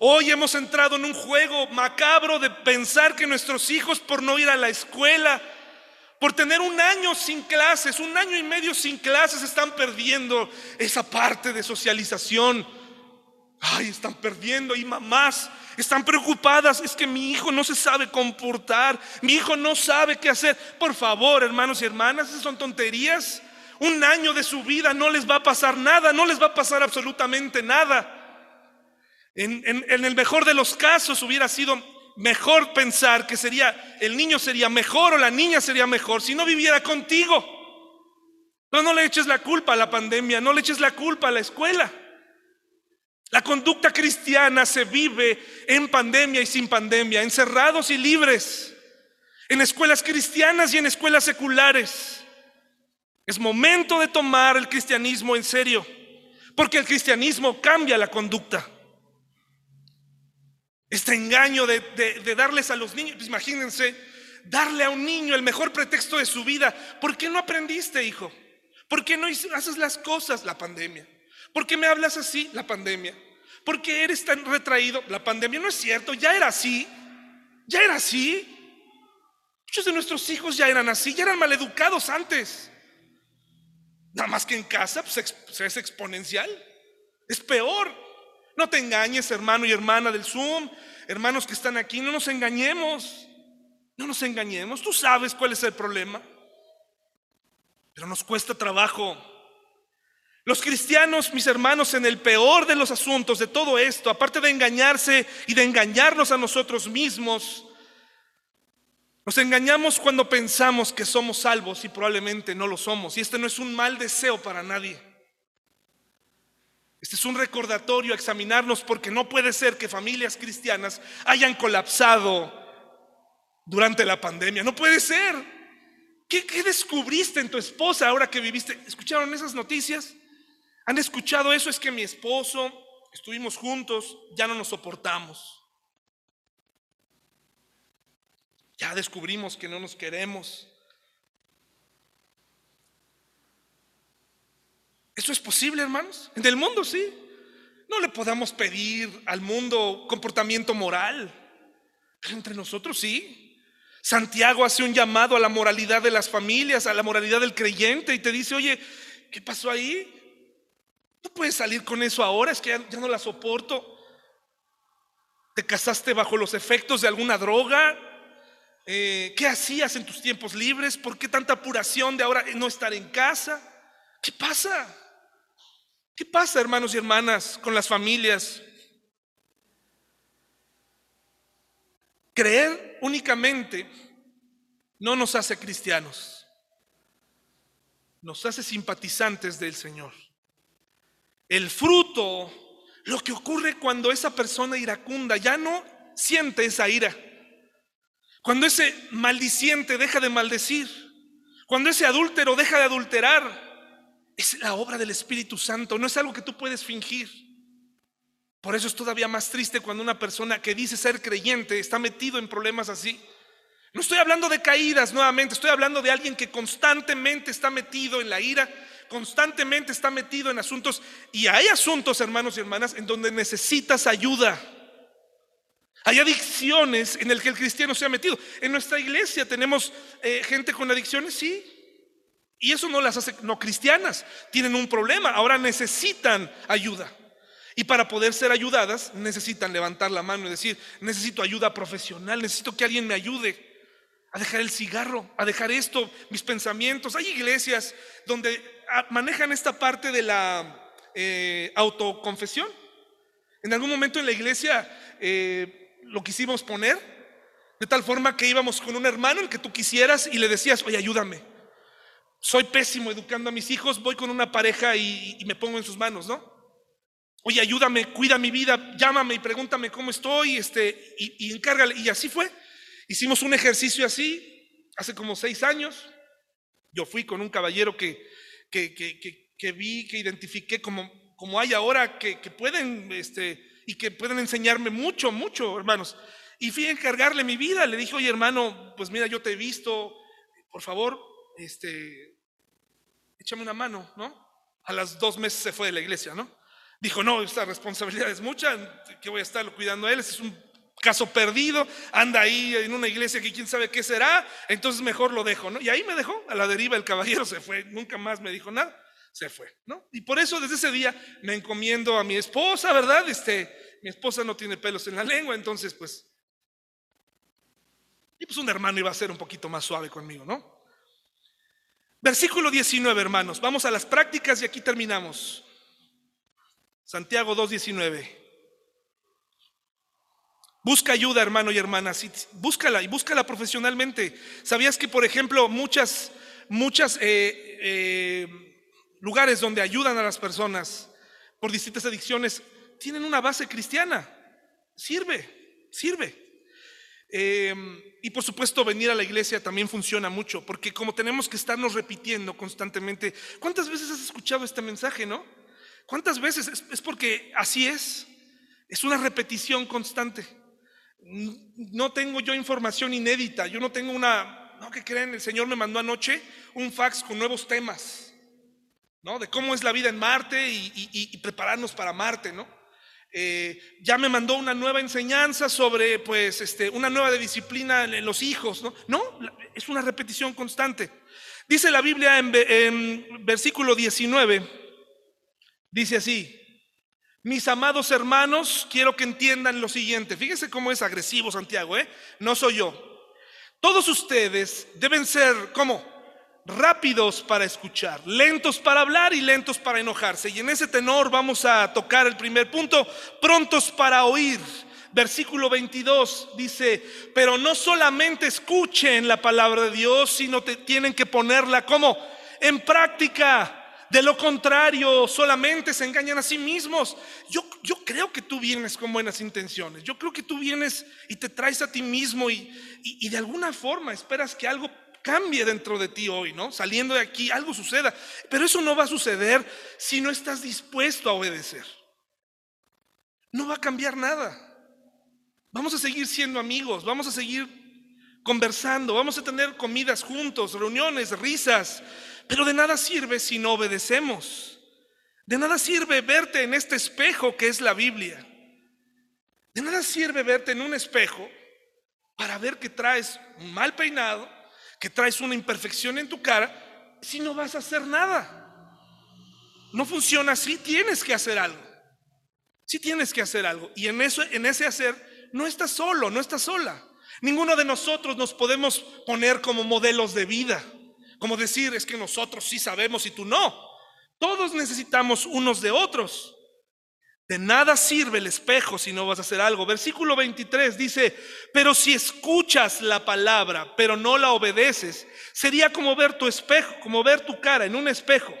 Hoy hemos entrado en un juego macabro de pensar que nuestros hijos por no ir a la escuela, por tener un año sin clases, un año y medio sin clases, están perdiendo esa parte de socialización. Ay, están perdiendo y mamás están preocupadas. Es que mi hijo no se sabe comportar, mi hijo no sabe qué hacer. Por favor, hermanos y hermanas, esas son tonterías un año de su vida no les va a pasar nada, no les va a pasar absolutamente nada. En, el mejor de los casos hubiera sido mejor pensar que sería, el niño sería mejor o la niña sería mejor si no viviera contigo. Pero no le eches la culpa a la pandemia, no le eches la culpa a la escuela. La conducta cristiana se vive en pandemia y sin pandemia, encerrados y libres, en escuelas cristianas y en escuelas seculares. Es momento de tomar el cristianismo en serio, porque el cristianismo cambia la conducta. Este engaño de, darles a los niños, pues imagínense, darle a un niño el mejor pretexto de su vida. ¿Por qué no aprendiste, hijo? ¿Por qué no haces las cosas? La pandemia. ¿Por qué me hablas así? La pandemia. ¿Por qué eres tan retraído? La pandemia no es cierto, ya era así. Ya era así. Muchos de nuestros hijos ya eran así, ya eran maleducados antes. Nada más que en casa pues, es exponencial. Es peor. No te engañes, hermano y hermana del Zoom, hermanos que están aquí, no nos engañemos. No nos engañemos. Tú sabes cuál es el problema. Pero nos cuesta trabajo. Los cristianos, mis hermanos, en el peor de los asuntos de todo esto, aparte de engañarse y de engañarnos a nosotros mismos, nos engañamos cuando pensamos que somos salvos y probablemente no lo somos. Y este no es un mal deseo para nadie. Este es un recordatorio a examinarnos porque no puede ser que familias cristianas hayan colapsado durante la pandemia. No puede ser. ¿Qué, descubriste en tu esposa ahora que viviste? ¿Escucharon esas noticias? ¿Han escuchado eso? Es que mi esposo, estuvimos juntos, ya no nos soportamos. Ya descubrimos que no nos queremos. ¿Eso es posible, hermanos? En el mundo sí. No le podamos pedir al mundo comportamiento moral, pero entre nosotros sí. Santiago hace un llamado a la moralidad de las familias, a la moralidad del creyente y te dice, oye, ¿qué pasó ahí? No puedes salir con eso ahora, es que ya, no la soporto. ¿Te casaste bajo los efectos de alguna droga? Eh, ¿Qué hacías en tus tiempos libres? ¿Por qué tanta apuración de ahora no estar en casa? ¿Qué pasa? ¿Qué pasa, hermanos y hermanas, con las familias? Creer únicamente no nos hace cristianos, nos hace simpatizantes del Señor. El fruto, lo que ocurre cuando esa persona iracunda ya no siente esa ira, cuando ese maldiciente deja de maldecir, cuando ese adúltero deja de adulterar, es la obra del Espíritu Santo, no es algo que tú puedes fingir. Por eso es todavía más triste cuando una persona que dice ser creyente está metido en problemas así. No estoy hablando de caídas nuevamente, estoy hablando de alguien que constantemente está metido en la ira, constantemente está metido en asuntos. Y hay asuntos, hermanos y hermanas, en donde necesitas ayuda. Hay adicciones en el que el cristiano se ha metido. En nuestra iglesia tenemos eh, gente con adicciones, sí. Y eso no las hace no cristianas. Tienen un problema, ahora necesitan ayuda. Y para poder ser ayudadas necesitan levantar la mano y decir, necesito ayuda profesional, necesito que alguien me ayude a dejar el cigarro, a dejar esto, mis pensamientos. Hay iglesias donde ah, manejan esta parte de la eh, autoconfesión. En algún momento en la iglesia eh, lo quisimos poner de tal forma que íbamos con un hermano, el que tú quisieras, y le decías, oye, ayúdame. Soy pésimo educando a mis hijos, voy con una pareja y, me pongo en sus manos, ¿no? Oye, ayúdame, cuida mi vida, llámame y pregúntame cómo estoy, este, y, y encárgale. Y así fue. Hicimos un ejercicio así hace como seis años. Yo fui con un caballero que, que, que, vi, que identifiqué como, como hay ahora, que, pueden, este, y que pueden enseñarme mucho, mucho, hermanos. Y fui a encargarle mi vida. Le dije, oye, hermano, pues mira, yo te he visto, por favor, este, échame una mano, ¿no? A las dos meses se fue de la iglesia, ¿no? Dijo, no, esta responsabilidad es mucha, que voy a estarlo cuidando a él, es un caso perdido, anda ahí en una iglesia que quién sabe qué será, entonces mejor lo dejo, ¿no? Y ahí me dejó, a la deriva el caballero se fue, nunca más me dijo nada, se fue, ¿no? Y por eso desde ese día me encomiendo a mi esposa, ¿verdad? Este, mi esposa no tiene pelos en la lengua, entonces pues, y pues un hermano iba a ser un poquito más suave conmigo, ¿no? Versículo 19, hermanos, vamos a las prácticas y aquí terminamos. Santiago 2.19. Busca ayuda, hermano y hermana. búscala y búscala profesionalmente. ¿Sabías que, por ejemplo, muchas, muchas eh, eh, lugares donde ayudan a las personas por distintas adicciones tienen una base cristiana? Sirve, sirve. Em, y por supuesto venir a la iglesia también funciona mucho, porque como tenemos que estarnos repitiendo constantemente, ¿cuántas veces has escuchado este mensaje, no? ¿Cuántas veces? Es, porque así es. Es una repetición constante. No tengo yo información inédita. Yo no tengo una... ¿No que creen? El Señor me mandó anoche un fax con nuevos temas. ¿No? De cómo es la vida en Marte y, prepararnos para Marte, ¿no? Eh, ya me mandó una nueva enseñanza sobre, pues, este, una nueva disciplina en los hijos, ¿no? No, es una repetición constante. Dice la Biblia en, en versículo 19, Dice así, mis amados hermanos, quiero que entiendan lo siguiente. Fíjense cómo es agresivo Santiago, ¿eh? No soy yo. Todos ustedes deben ser, ¿cómo? Rápidos para escuchar, lentos para hablar y lentos para enojarse. Y en ese tenor vamos a tocar el primer punto, prontos para oír. Versículo 22 dice, pero no solamente escuchen la palabra de Dios, sino te, tienen que ponerla como en práctica. De lo contrario, solamente se engañan a sí mismos. Yo, yo creo que tú vienes con buenas intenciones. Yo creo que tú vienes y te traes a ti mismo y, y, de alguna forma esperas que algo cambie dentro de ti hoy, ¿no? Saliendo de aquí, algo suceda. Pero eso no va a suceder si no estás dispuesto a obedecer. No va a cambiar nada. Vamos a seguir siendo amigos, vamos a seguir conversando, vamos a tener comidas juntos, reuniones, risas, pero de nada sirve si no obedecemos. De nada sirve verte en este espejo que es la Biblia. De nada sirve verte en un espejo para ver que traes un mal peinado, que traes una imperfección en tu cara, si no vas a hacer nada. No funciona así, tienes que hacer algo. Sí tienes que hacer algo. Y en, eso, en ese hacer no estás solo, no estás sola. Ninguno de nosotros nos podemos poner como modelos de vida. Como decir, es que nosotros sí sabemos y tú no. Todos necesitamos unos de otros. De nada sirve el espejo si no vas a hacer algo. Versículo 23 dice, pero si escuchas la palabra, pero no la obedeces, sería como ver tu espejo, como ver tu cara en un espejo.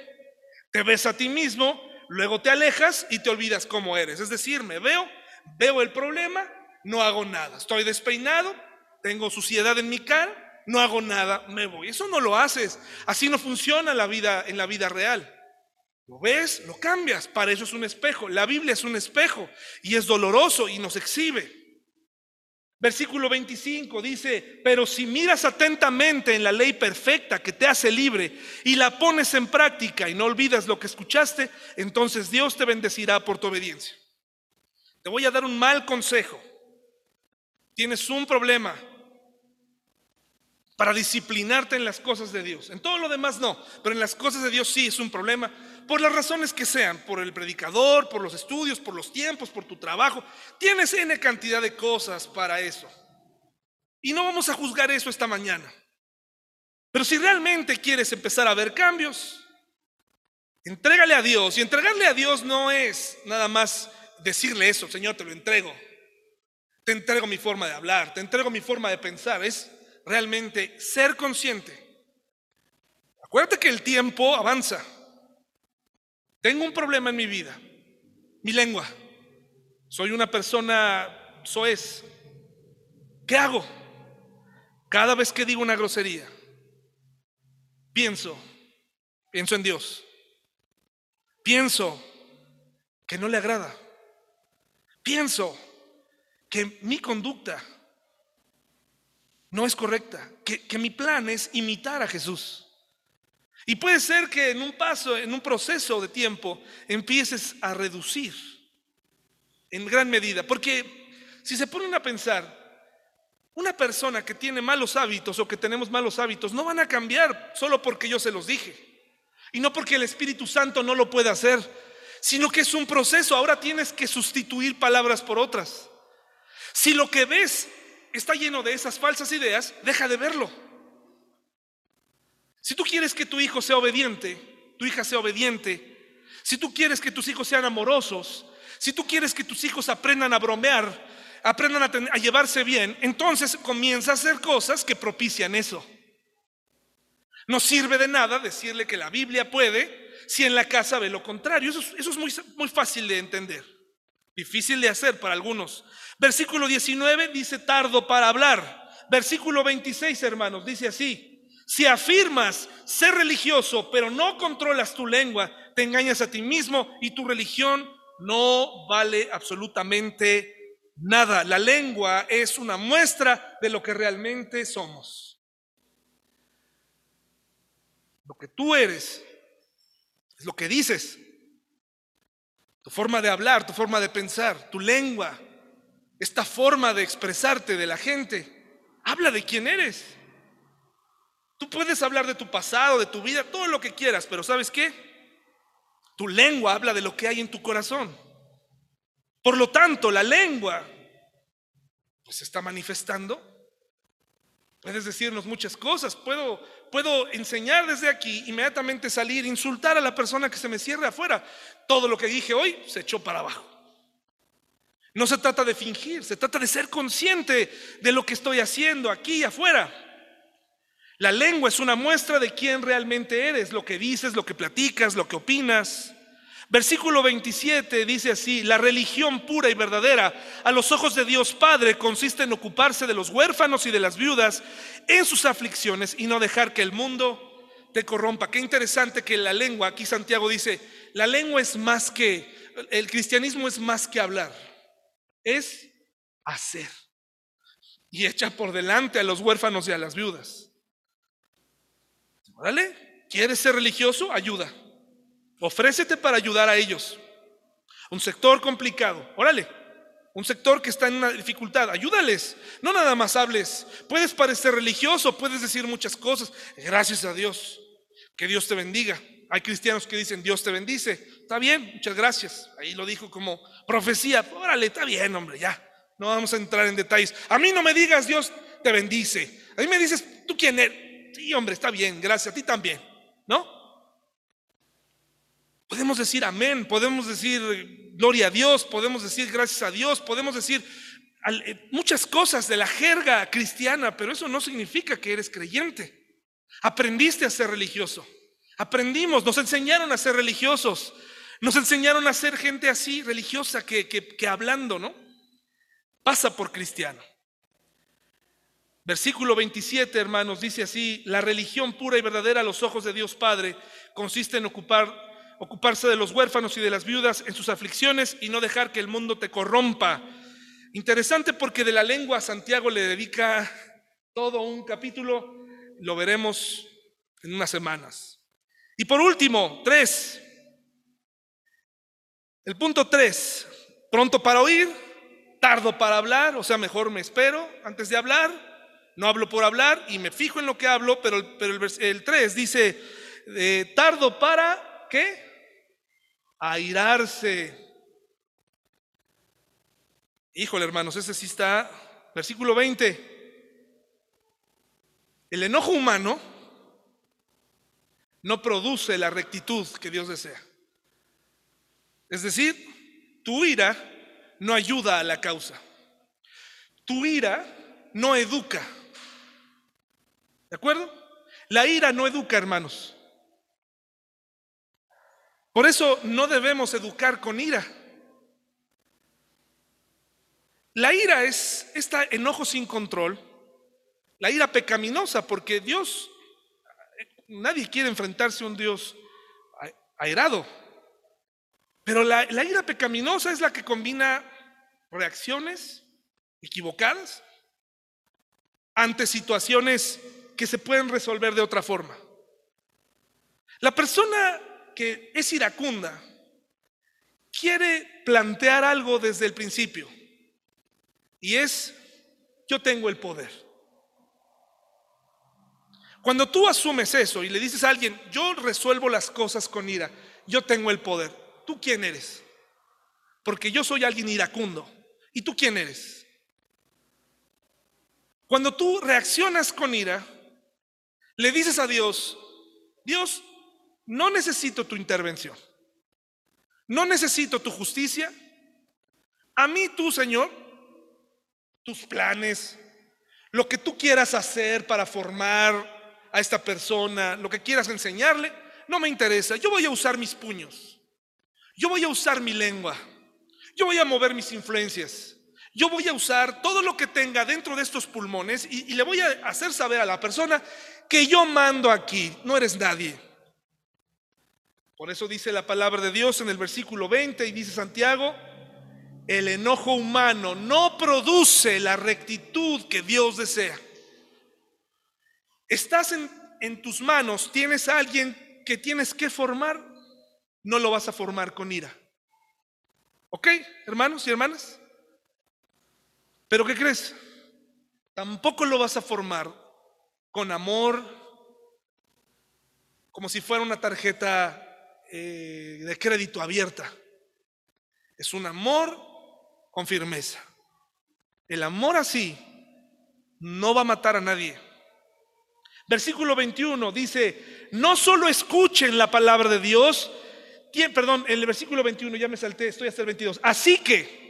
Te ves a ti mismo, luego te alejas y te olvidas cómo eres. Es decir, me veo, veo el problema, no hago nada. Estoy despeinado, tengo suciedad en mi cara, no hago nada, me voy. Eso no lo haces. Así no funciona la vida en la vida real. Lo ves, lo cambias. Para eso es un espejo. La Biblia es un espejo y es doloroso y nos exhibe. Versículo 25 dice, pero si miras atentamente en la ley perfecta que te hace libre y la pones en práctica y no olvidas lo que escuchaste, entonces Dios te bendecirá por tu obediencia. Te voy a dar un mal consejo. Tienes un problema para disciplinarte en las cosas de Dios. En todo lo demás no, pero en las cosas de Dios sí es un problema, por las razones que sean, por el predicador, por los estudios, por los tiempos, por tu trabajo. Tienes N cantidad de cosas para eso. Y no vamos a juzgar eso esta mañana. Pero si realmente quieres empezar a ver cambios, entrégale a Dios. Y entregarle a Dios no es nada más decirle eso, Señor, te lo entrego. Te entrego mi forma de hablar, te entrego mi forma de pensar. Es realmente ser consciente. Acuérdate que el tiempo avanza. Tengo un problema en mi vida, mi lengua. Soy una persona soez. ¿Qué hago? Cada vez que digo una grosería, pienso, pienso en Dios. Pienso que no le agrada. Pienso que mi conducta no es correcta, que, mi plan es imitar a Jesús. Y puede ser que en un paso, en un proceso de tiempo, empieces a reducir en gran medida. Porque si se ponen a pensar, una persona que tiene malos hábitos o que tenemos malos hábitos no van a cambiar solo porque yo se los dije. Y no porque el Espíritu Santo no lo pueda hacer, sino que es un proceso. Ahora tienes que sustituir palabras por otras. Si lo que ves está lleno de esas falsas ideas, deja de verlo. Si tú quieres que tu hijo sea obediente, tu hija sea obediente, si tú quieres que tus hijos sean amorosos, si tú quieres que tus hijos aprendan a bromear, aprendan a, llevarse bien, entonces comienza a hacer cosas que propician eso. No sirve de nada decirle que la Biblia puede si en la casa ve lo contrario. Eso, es muy, muy fácil de entender, difícil de hacer para algunos. Versículo 19 dice tardo para hablar. Versículo 26, hermanos, dice así. Si afirmas ser religioso, pero no controlas tu lengua, te engañas a ti mismo y tu religión no vale absolutamente nada. La lengua es una muestra de lo que realmente somos. Lo que tú eres es lo que dices. Tu forma de hablar, tu forma de pensar, tu lengua, esta forma de expresarte de la gente, habla de quién eres. Tú puedes hablar de tu pasado, de tu vida, todo lo que quieras, pero ¿sabes qué? Tu lengua habla de lo que hay en tu corazón. Por lo tanto, la lengua pues se está manifestando. Puedes decirnos muchas cosas. Puedo, puedo enseñar desde aquí, inmediatamente salir, insultar a la persona que se me cierre afuera. Todo lo que dije hoy se echó para abajo. No se trata de fingir, se trata de ser consciente de lo que estoy haciendo aquí afuera. La lengua es una muestra de quién realmente eres, lo que dices, lo que platicas, lo que opinas. Versículo 27 dice así, la religión pura y verdadera a los ojos de Dios Padre consiste en ocuparse de los huérfanos y de las viudas en sus aflicciones y no dejar que el mundo te corrompa. Qué interesante que la lengua, aquí Santiago dice, la lengua es más que, el cristianismo es más que hablar, es hacer. Y echa por delante a los huérfanos y a las viudas. ¿Vale? ¿Quieres ser religioso? Ayuda. Ofrécete para ayudar a ellos. Un sector complicado, órale. Un sector que está en una dificultad, ayúdales. No nada más hables. Puedes parecer religioso, puedes decir muchas cosas. Gracias a Dios. Que Dios te bendiga. Hay cristianos que dicen Dios te bendice. Está bien, muchas gracias. Ahí lo dijo como profecía. Órale, está bien, hombre, ya. No vamos a entrar en detalles. A mí no me digas Dios te bendice. A mí me dices, ¿tú quién eres? Sí, hombre, está bien, gracias. A ti también. ¿No? Podemos decir amén, podemos decir gloria a Dios, podemos decir gracias a Dios, podemos decir eh, muchas cosas de la jerga cristiana, pero eso no significa que eres creyente. Aprendiste a ser religioso. Aprendimos, nos enseñaron a ser religiosos. Nos enseñaron a ser gente así, religiosa, que, que hablando, ¿no? Pasa por cristiano. Versículo 27, hermanos, dice así, la religión pura y verdadera a los ojos de Dios Padre consiste en ocupar ocuparse de los huérfanos y de las viudas en sus aflicciones y no dejar que el mundo te corrompa. Interesante porque de la lengua Santiago le dedica todo un capítulo, lo veremos en unas semanas. Y por último, tres. El punto tres, pronto para oír, tardo para hablar, o sea, mejor me espero antes de hablar, no hablo por hablar y me fijo en lo que hablo, pero, el, tres dice, eh, tardo para, ¿qué? airarse. Híjole, hermanos, ese sí está, versículo 20. El enojo humano no produce la rectitud que Dios desea. Es decir, tu ira no ayuda a la causa. Tu ira no educa. ¿De acuerdo? La ira no educa, hermanos. Por eso no debemos educar con ira. La ira es este enojo sin control, la ira pecaminosa, porque Dios, nadie quiere enfrentarse a un Dios airado. Pero la, la ira pecaminosa es la que combina reacciones equivocadas ante situaciones que se pueden resolver de otra forma. La persona que es iracunda, quiere plantear algo desde el principio. Y es, yo tengo el poder. Cuando tú asumes eso y le dices a alguien, yo resuelvo las cosas con ira, yo tengo el poder, ¿tú quién eres? Porque yo soy alguien iracundo. ¿Y tú quién eres? Cuando tú reaccionas con ira, le dices a Dios, Dios, no necesito tu intervención. No necesito tu justicia. A mí tú, Señor, tus planes, lo que tú quieras hacer para formar a esta persona, lo que quieras enseñarle, no me interesa. Yo voy a usar mis puños. Yo voy a usar mi lengua. Yo voy a mover mis influencias. Yo voy a usar todo lo que tenga dentro de estos pulmones y, le voy a hacer saber a la persona que yo mando aquí. No eres nadie. Por eso dice la palabra de Dios en el versículo 20 y dice Santiago, el enojo humano no produce la rectitud que Dios desea. Estás en, en tus manos, tienes a alguien que tienes que formar, no lo vas a formar con ira. ¿Ok, hermanos y hermanas? Pero ¿qué crees? Tampoco lo vas a formar con amor, como si fuera una tarjeta eh, de crédito abierta. Es un amor con firmeza. El amor así no va a matar a nadie. Versículo 21 dice, no solo escuchen la palabra de Dios, perdón, en el versículo 21 ya me salté, estoy hasta el 22. Así que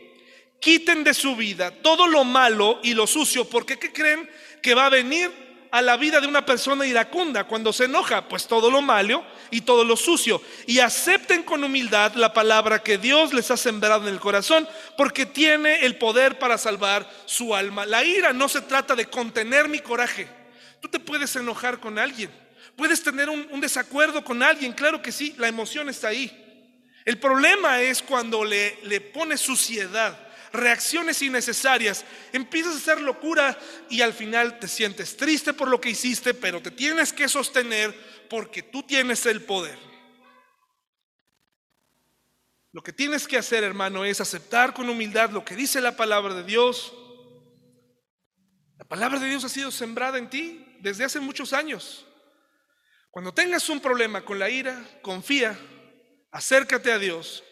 quiten de su vida todo lo malo y lo sucio, porque ¿qué creen? Que va a venir a la vida de una persona iracunda cuando se enoja, pues todo lo malo y todo lo sucio. Y acepten con humildad la palabra que Dios les ha sembrado en el corazón, porque tiene el poder para salvar su alma. La ira no se trata de contener mi coraje. Tú te puedes enojar con alguien, puedes tener un, desacuerdo con alguien, claro que sí, la emoción está ahí. El problema es cuando le, le pones suciedad reacciones innecesarias, empiezas a hacer locura y al final te sientes triste por lo que hiciste, pero te tienes que sostener porque tú tienes el poder. Lo que tienes que hacer, hermano, es aceptar con humildad lo que dice la palabra de Dios. La palabra de Dios ha sido sembrada en ti desde hace muchos años. Cuando tengas un problema con la ira, confía, acércate a Dios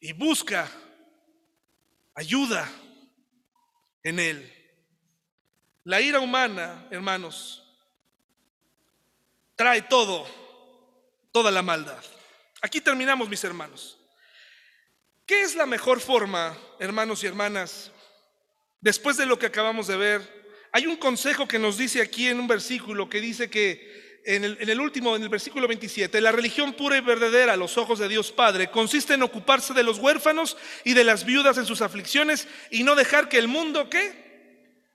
y busca ayuda en Él. La ira humana, hermanos, trae todo, toda la maldad. Aquí terminamos, mis hermanos. ¿Qué es la mejor forma, hermanos y hermanas, después de lo que acabamos de ver? Hay un consejo que nos dice aquí en un versículo que dice que en el, último, en el versículo 27, la religión pura y verdadera a los ojos de Dios Padre consiste en ocuparse de los huérfanos y de las viudas en sus aflicciones y no dejar que el mundo, ¿qué?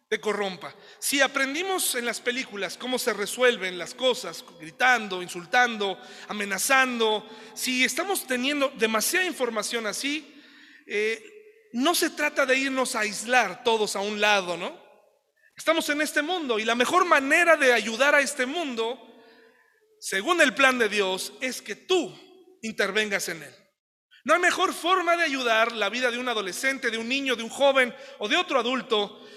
Te corrompa. Si aprendimos en las películas cómo se resuelven las cosas, gritando, insultando, amenazando, si estamos teniendo demasiada información así, eh, no se trata de irnos a aislar todos a un lado, ¿no? Estamos en este mundo y la mejor manera de ayudar a este mundo según el plan de Dios, es que tú intervengas en él. No hay mejor forma de ayudar la vida de un adolescente, de un niño, de un joven o de otro adulto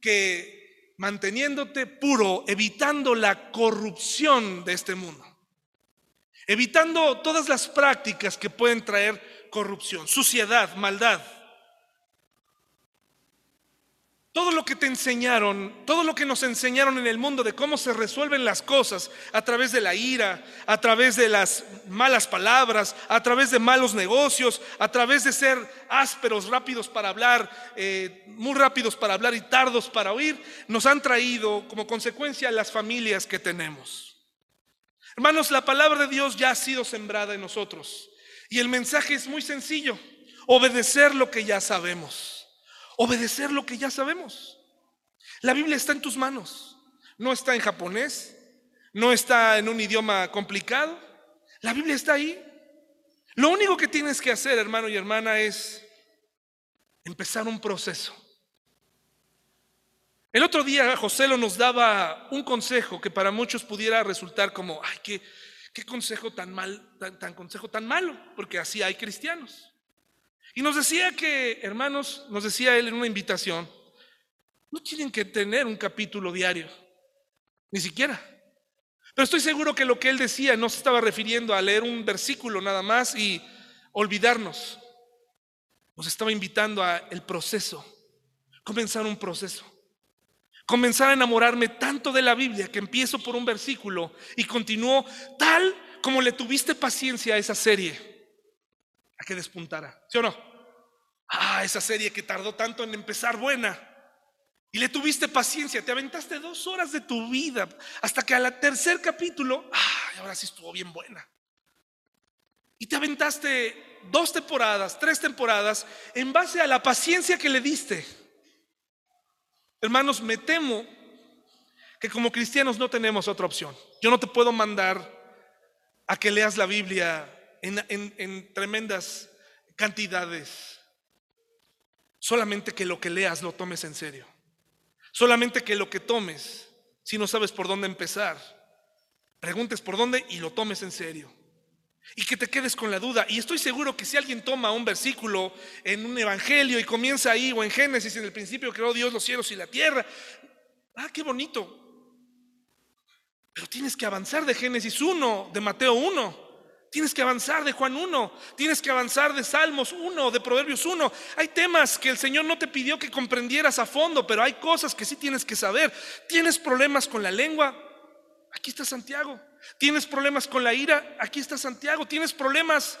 que manteniéndote puro, evitando la corrupción de este mundo, evitando todas las prácticas que pueden traer corrupción, suciedad, maldad. Todo lo que te enseñaron, todo lo que nos enseñaron en el mundo de cómo se resuelven las cosas a través de la ira, a través de las malas palabras, a través de malos negocios, a través de ser ásperos, rápidos para hablar, eh, muy rápidos para hablar y tardos para oír, nos han traído como consecuencia las familias que tenemos. Hermanos, la palabra de Dios ya ha sido sembrada en nosotros y el mensaje es muy sencillo, obedecer lo que ya sabemos. Obedecer lo que ya sabemos. La Biblia está en tus manos. No está en japonés, no está en un idioma complicado. La Biblia está ahí. Lo único que tienes que hacer, hermano y hermana, es empezar un proceso. El otro día José lo nos daba un consejo que para muchos pudiera resultar como, ay, qué, consejo tan mal, tan consejo tan malo, porque así hay cristianos. Y nos decía que, hermanos, nos decía él en una invitación, no tienen que tener un capítulo diario, ni siquiera. Pero estoy seguro que lo que él decía no se estaba refiriendo a leer un versículo nada más y olvidarnos. Nos estaba invitando a el proceso, comenzar un proceso. Comenzar a enamorarme tanto de la Biblia que empiezo por un versículo y continúo tal como le tuviste paciencia a esa serie a que despuntara. ¿Sí o no? Ah, esa serie que tardó tanto en empezar buena. Y le tuviste paciencia, te aventaste dos horas de tu vida hasta que al tercer capítulo, ah, ahora sí estuvo bien buena. Y te aventaste dos temporadas, tres temporadas, en base a la paciencia que le diste. Hermanos, me temo que como cristianos no tenemos otra opción. Yo no te puedo mandar a que leas la Biblia en, tremendas cantidades. Solamente que lo que leas lo tomes en serio. Solamente que lo que tomes, si no sabes por dónde empezar, preguntes por dónde y lo tomes en serio. Y que te quedes con la duda. Y estoy seguro que si alguien toma un versículo en un evangelio y comienza ahí, o en Génesis, en el principio creó Dios los cielos y la tierra, ah, qué bonito. Pero tienes que avanzar de Génesis 1, de Mateo 1. Tienes que avanzar de Juan 1, tienes que avanzar de Salmos 1, de Proverbios 1. Hay temas que el Señor no te pidió que comprendieras a fondo, pero hay cosas que sí tienes que saber. ¿Tienes problemas con la lengua? Aquí está Santiago. ¿Tienes problemas con la ira? Aquí está Santiago. ¿Tienes problemas?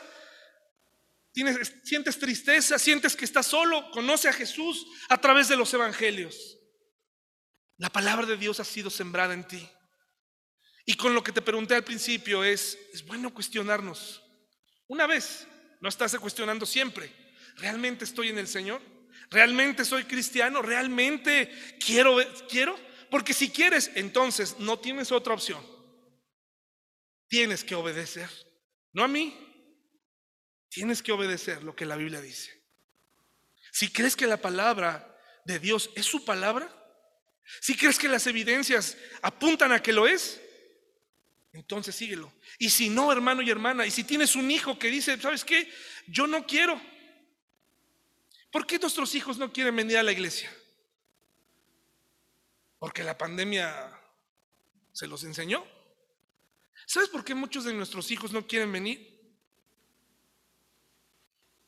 ¿Tienes, ¿Sientes tristeza? ¿Sientes que estás solo? Conoce a Jesús a través de los evangelios. La palabra de Dios ha sido sembrada en ti. Y con lo que te pregunté al principio es, es bueno cuestionarnos. Una vez, no estás cuestionando siempre. ¿Realmente estoy en el Señor? ¿Realmente soy cristiano? ¿Realmente quiero? ¿Quiero? Porque si quieres, entonces no tienes otra opción. Tienes que obedecer. No a mí. Tienes que obedecer lo que la Biblia dice. Si crees que la palabra de Dios es su palabra, si crees que las evidencias apuntan a que lo es, entonces síguelo. Y si no, hermano y hermana, y si tienes un hijo que dice, ¿sabes qué? Yo no quiero. ¿Por qué nuestros hijos no quieren venir a la iglesia? Porque la pandemia se los enseñó. ¿Sabes por qué muchos de nuestros hijos no quieren venir?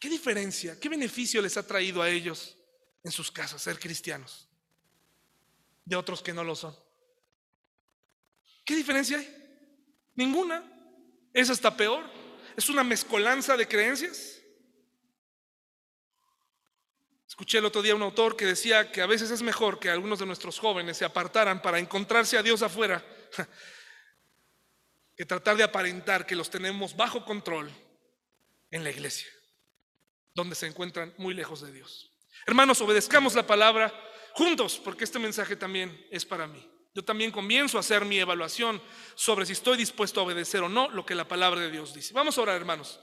¿Qué diferencia, qué beneficio les ha traído a ellos en sus casas ser cristianos de otros que no lo son? ¿Qué diferencia hay? Ninguna. Es hasta peor. Es una mezcolanza de creencias. Escuché el otro día un autor que decía que a veces es mejor que algunos de nuestros jóvenes se apartaran para encontrarse a Dios afuera que tratar de aparentar que los tenemos bajo control en la iglesia, donde se encuentran muy lejos de Dios. Hermanos, obedezcamos la palabra juntos, porque este mensaje también es para mí. Yo también comienzo a hacer mi evaluación sobre si estoy dispuesto a obedecer o no lo que la palabra de Dios dice. Vamos a orar, hermanos.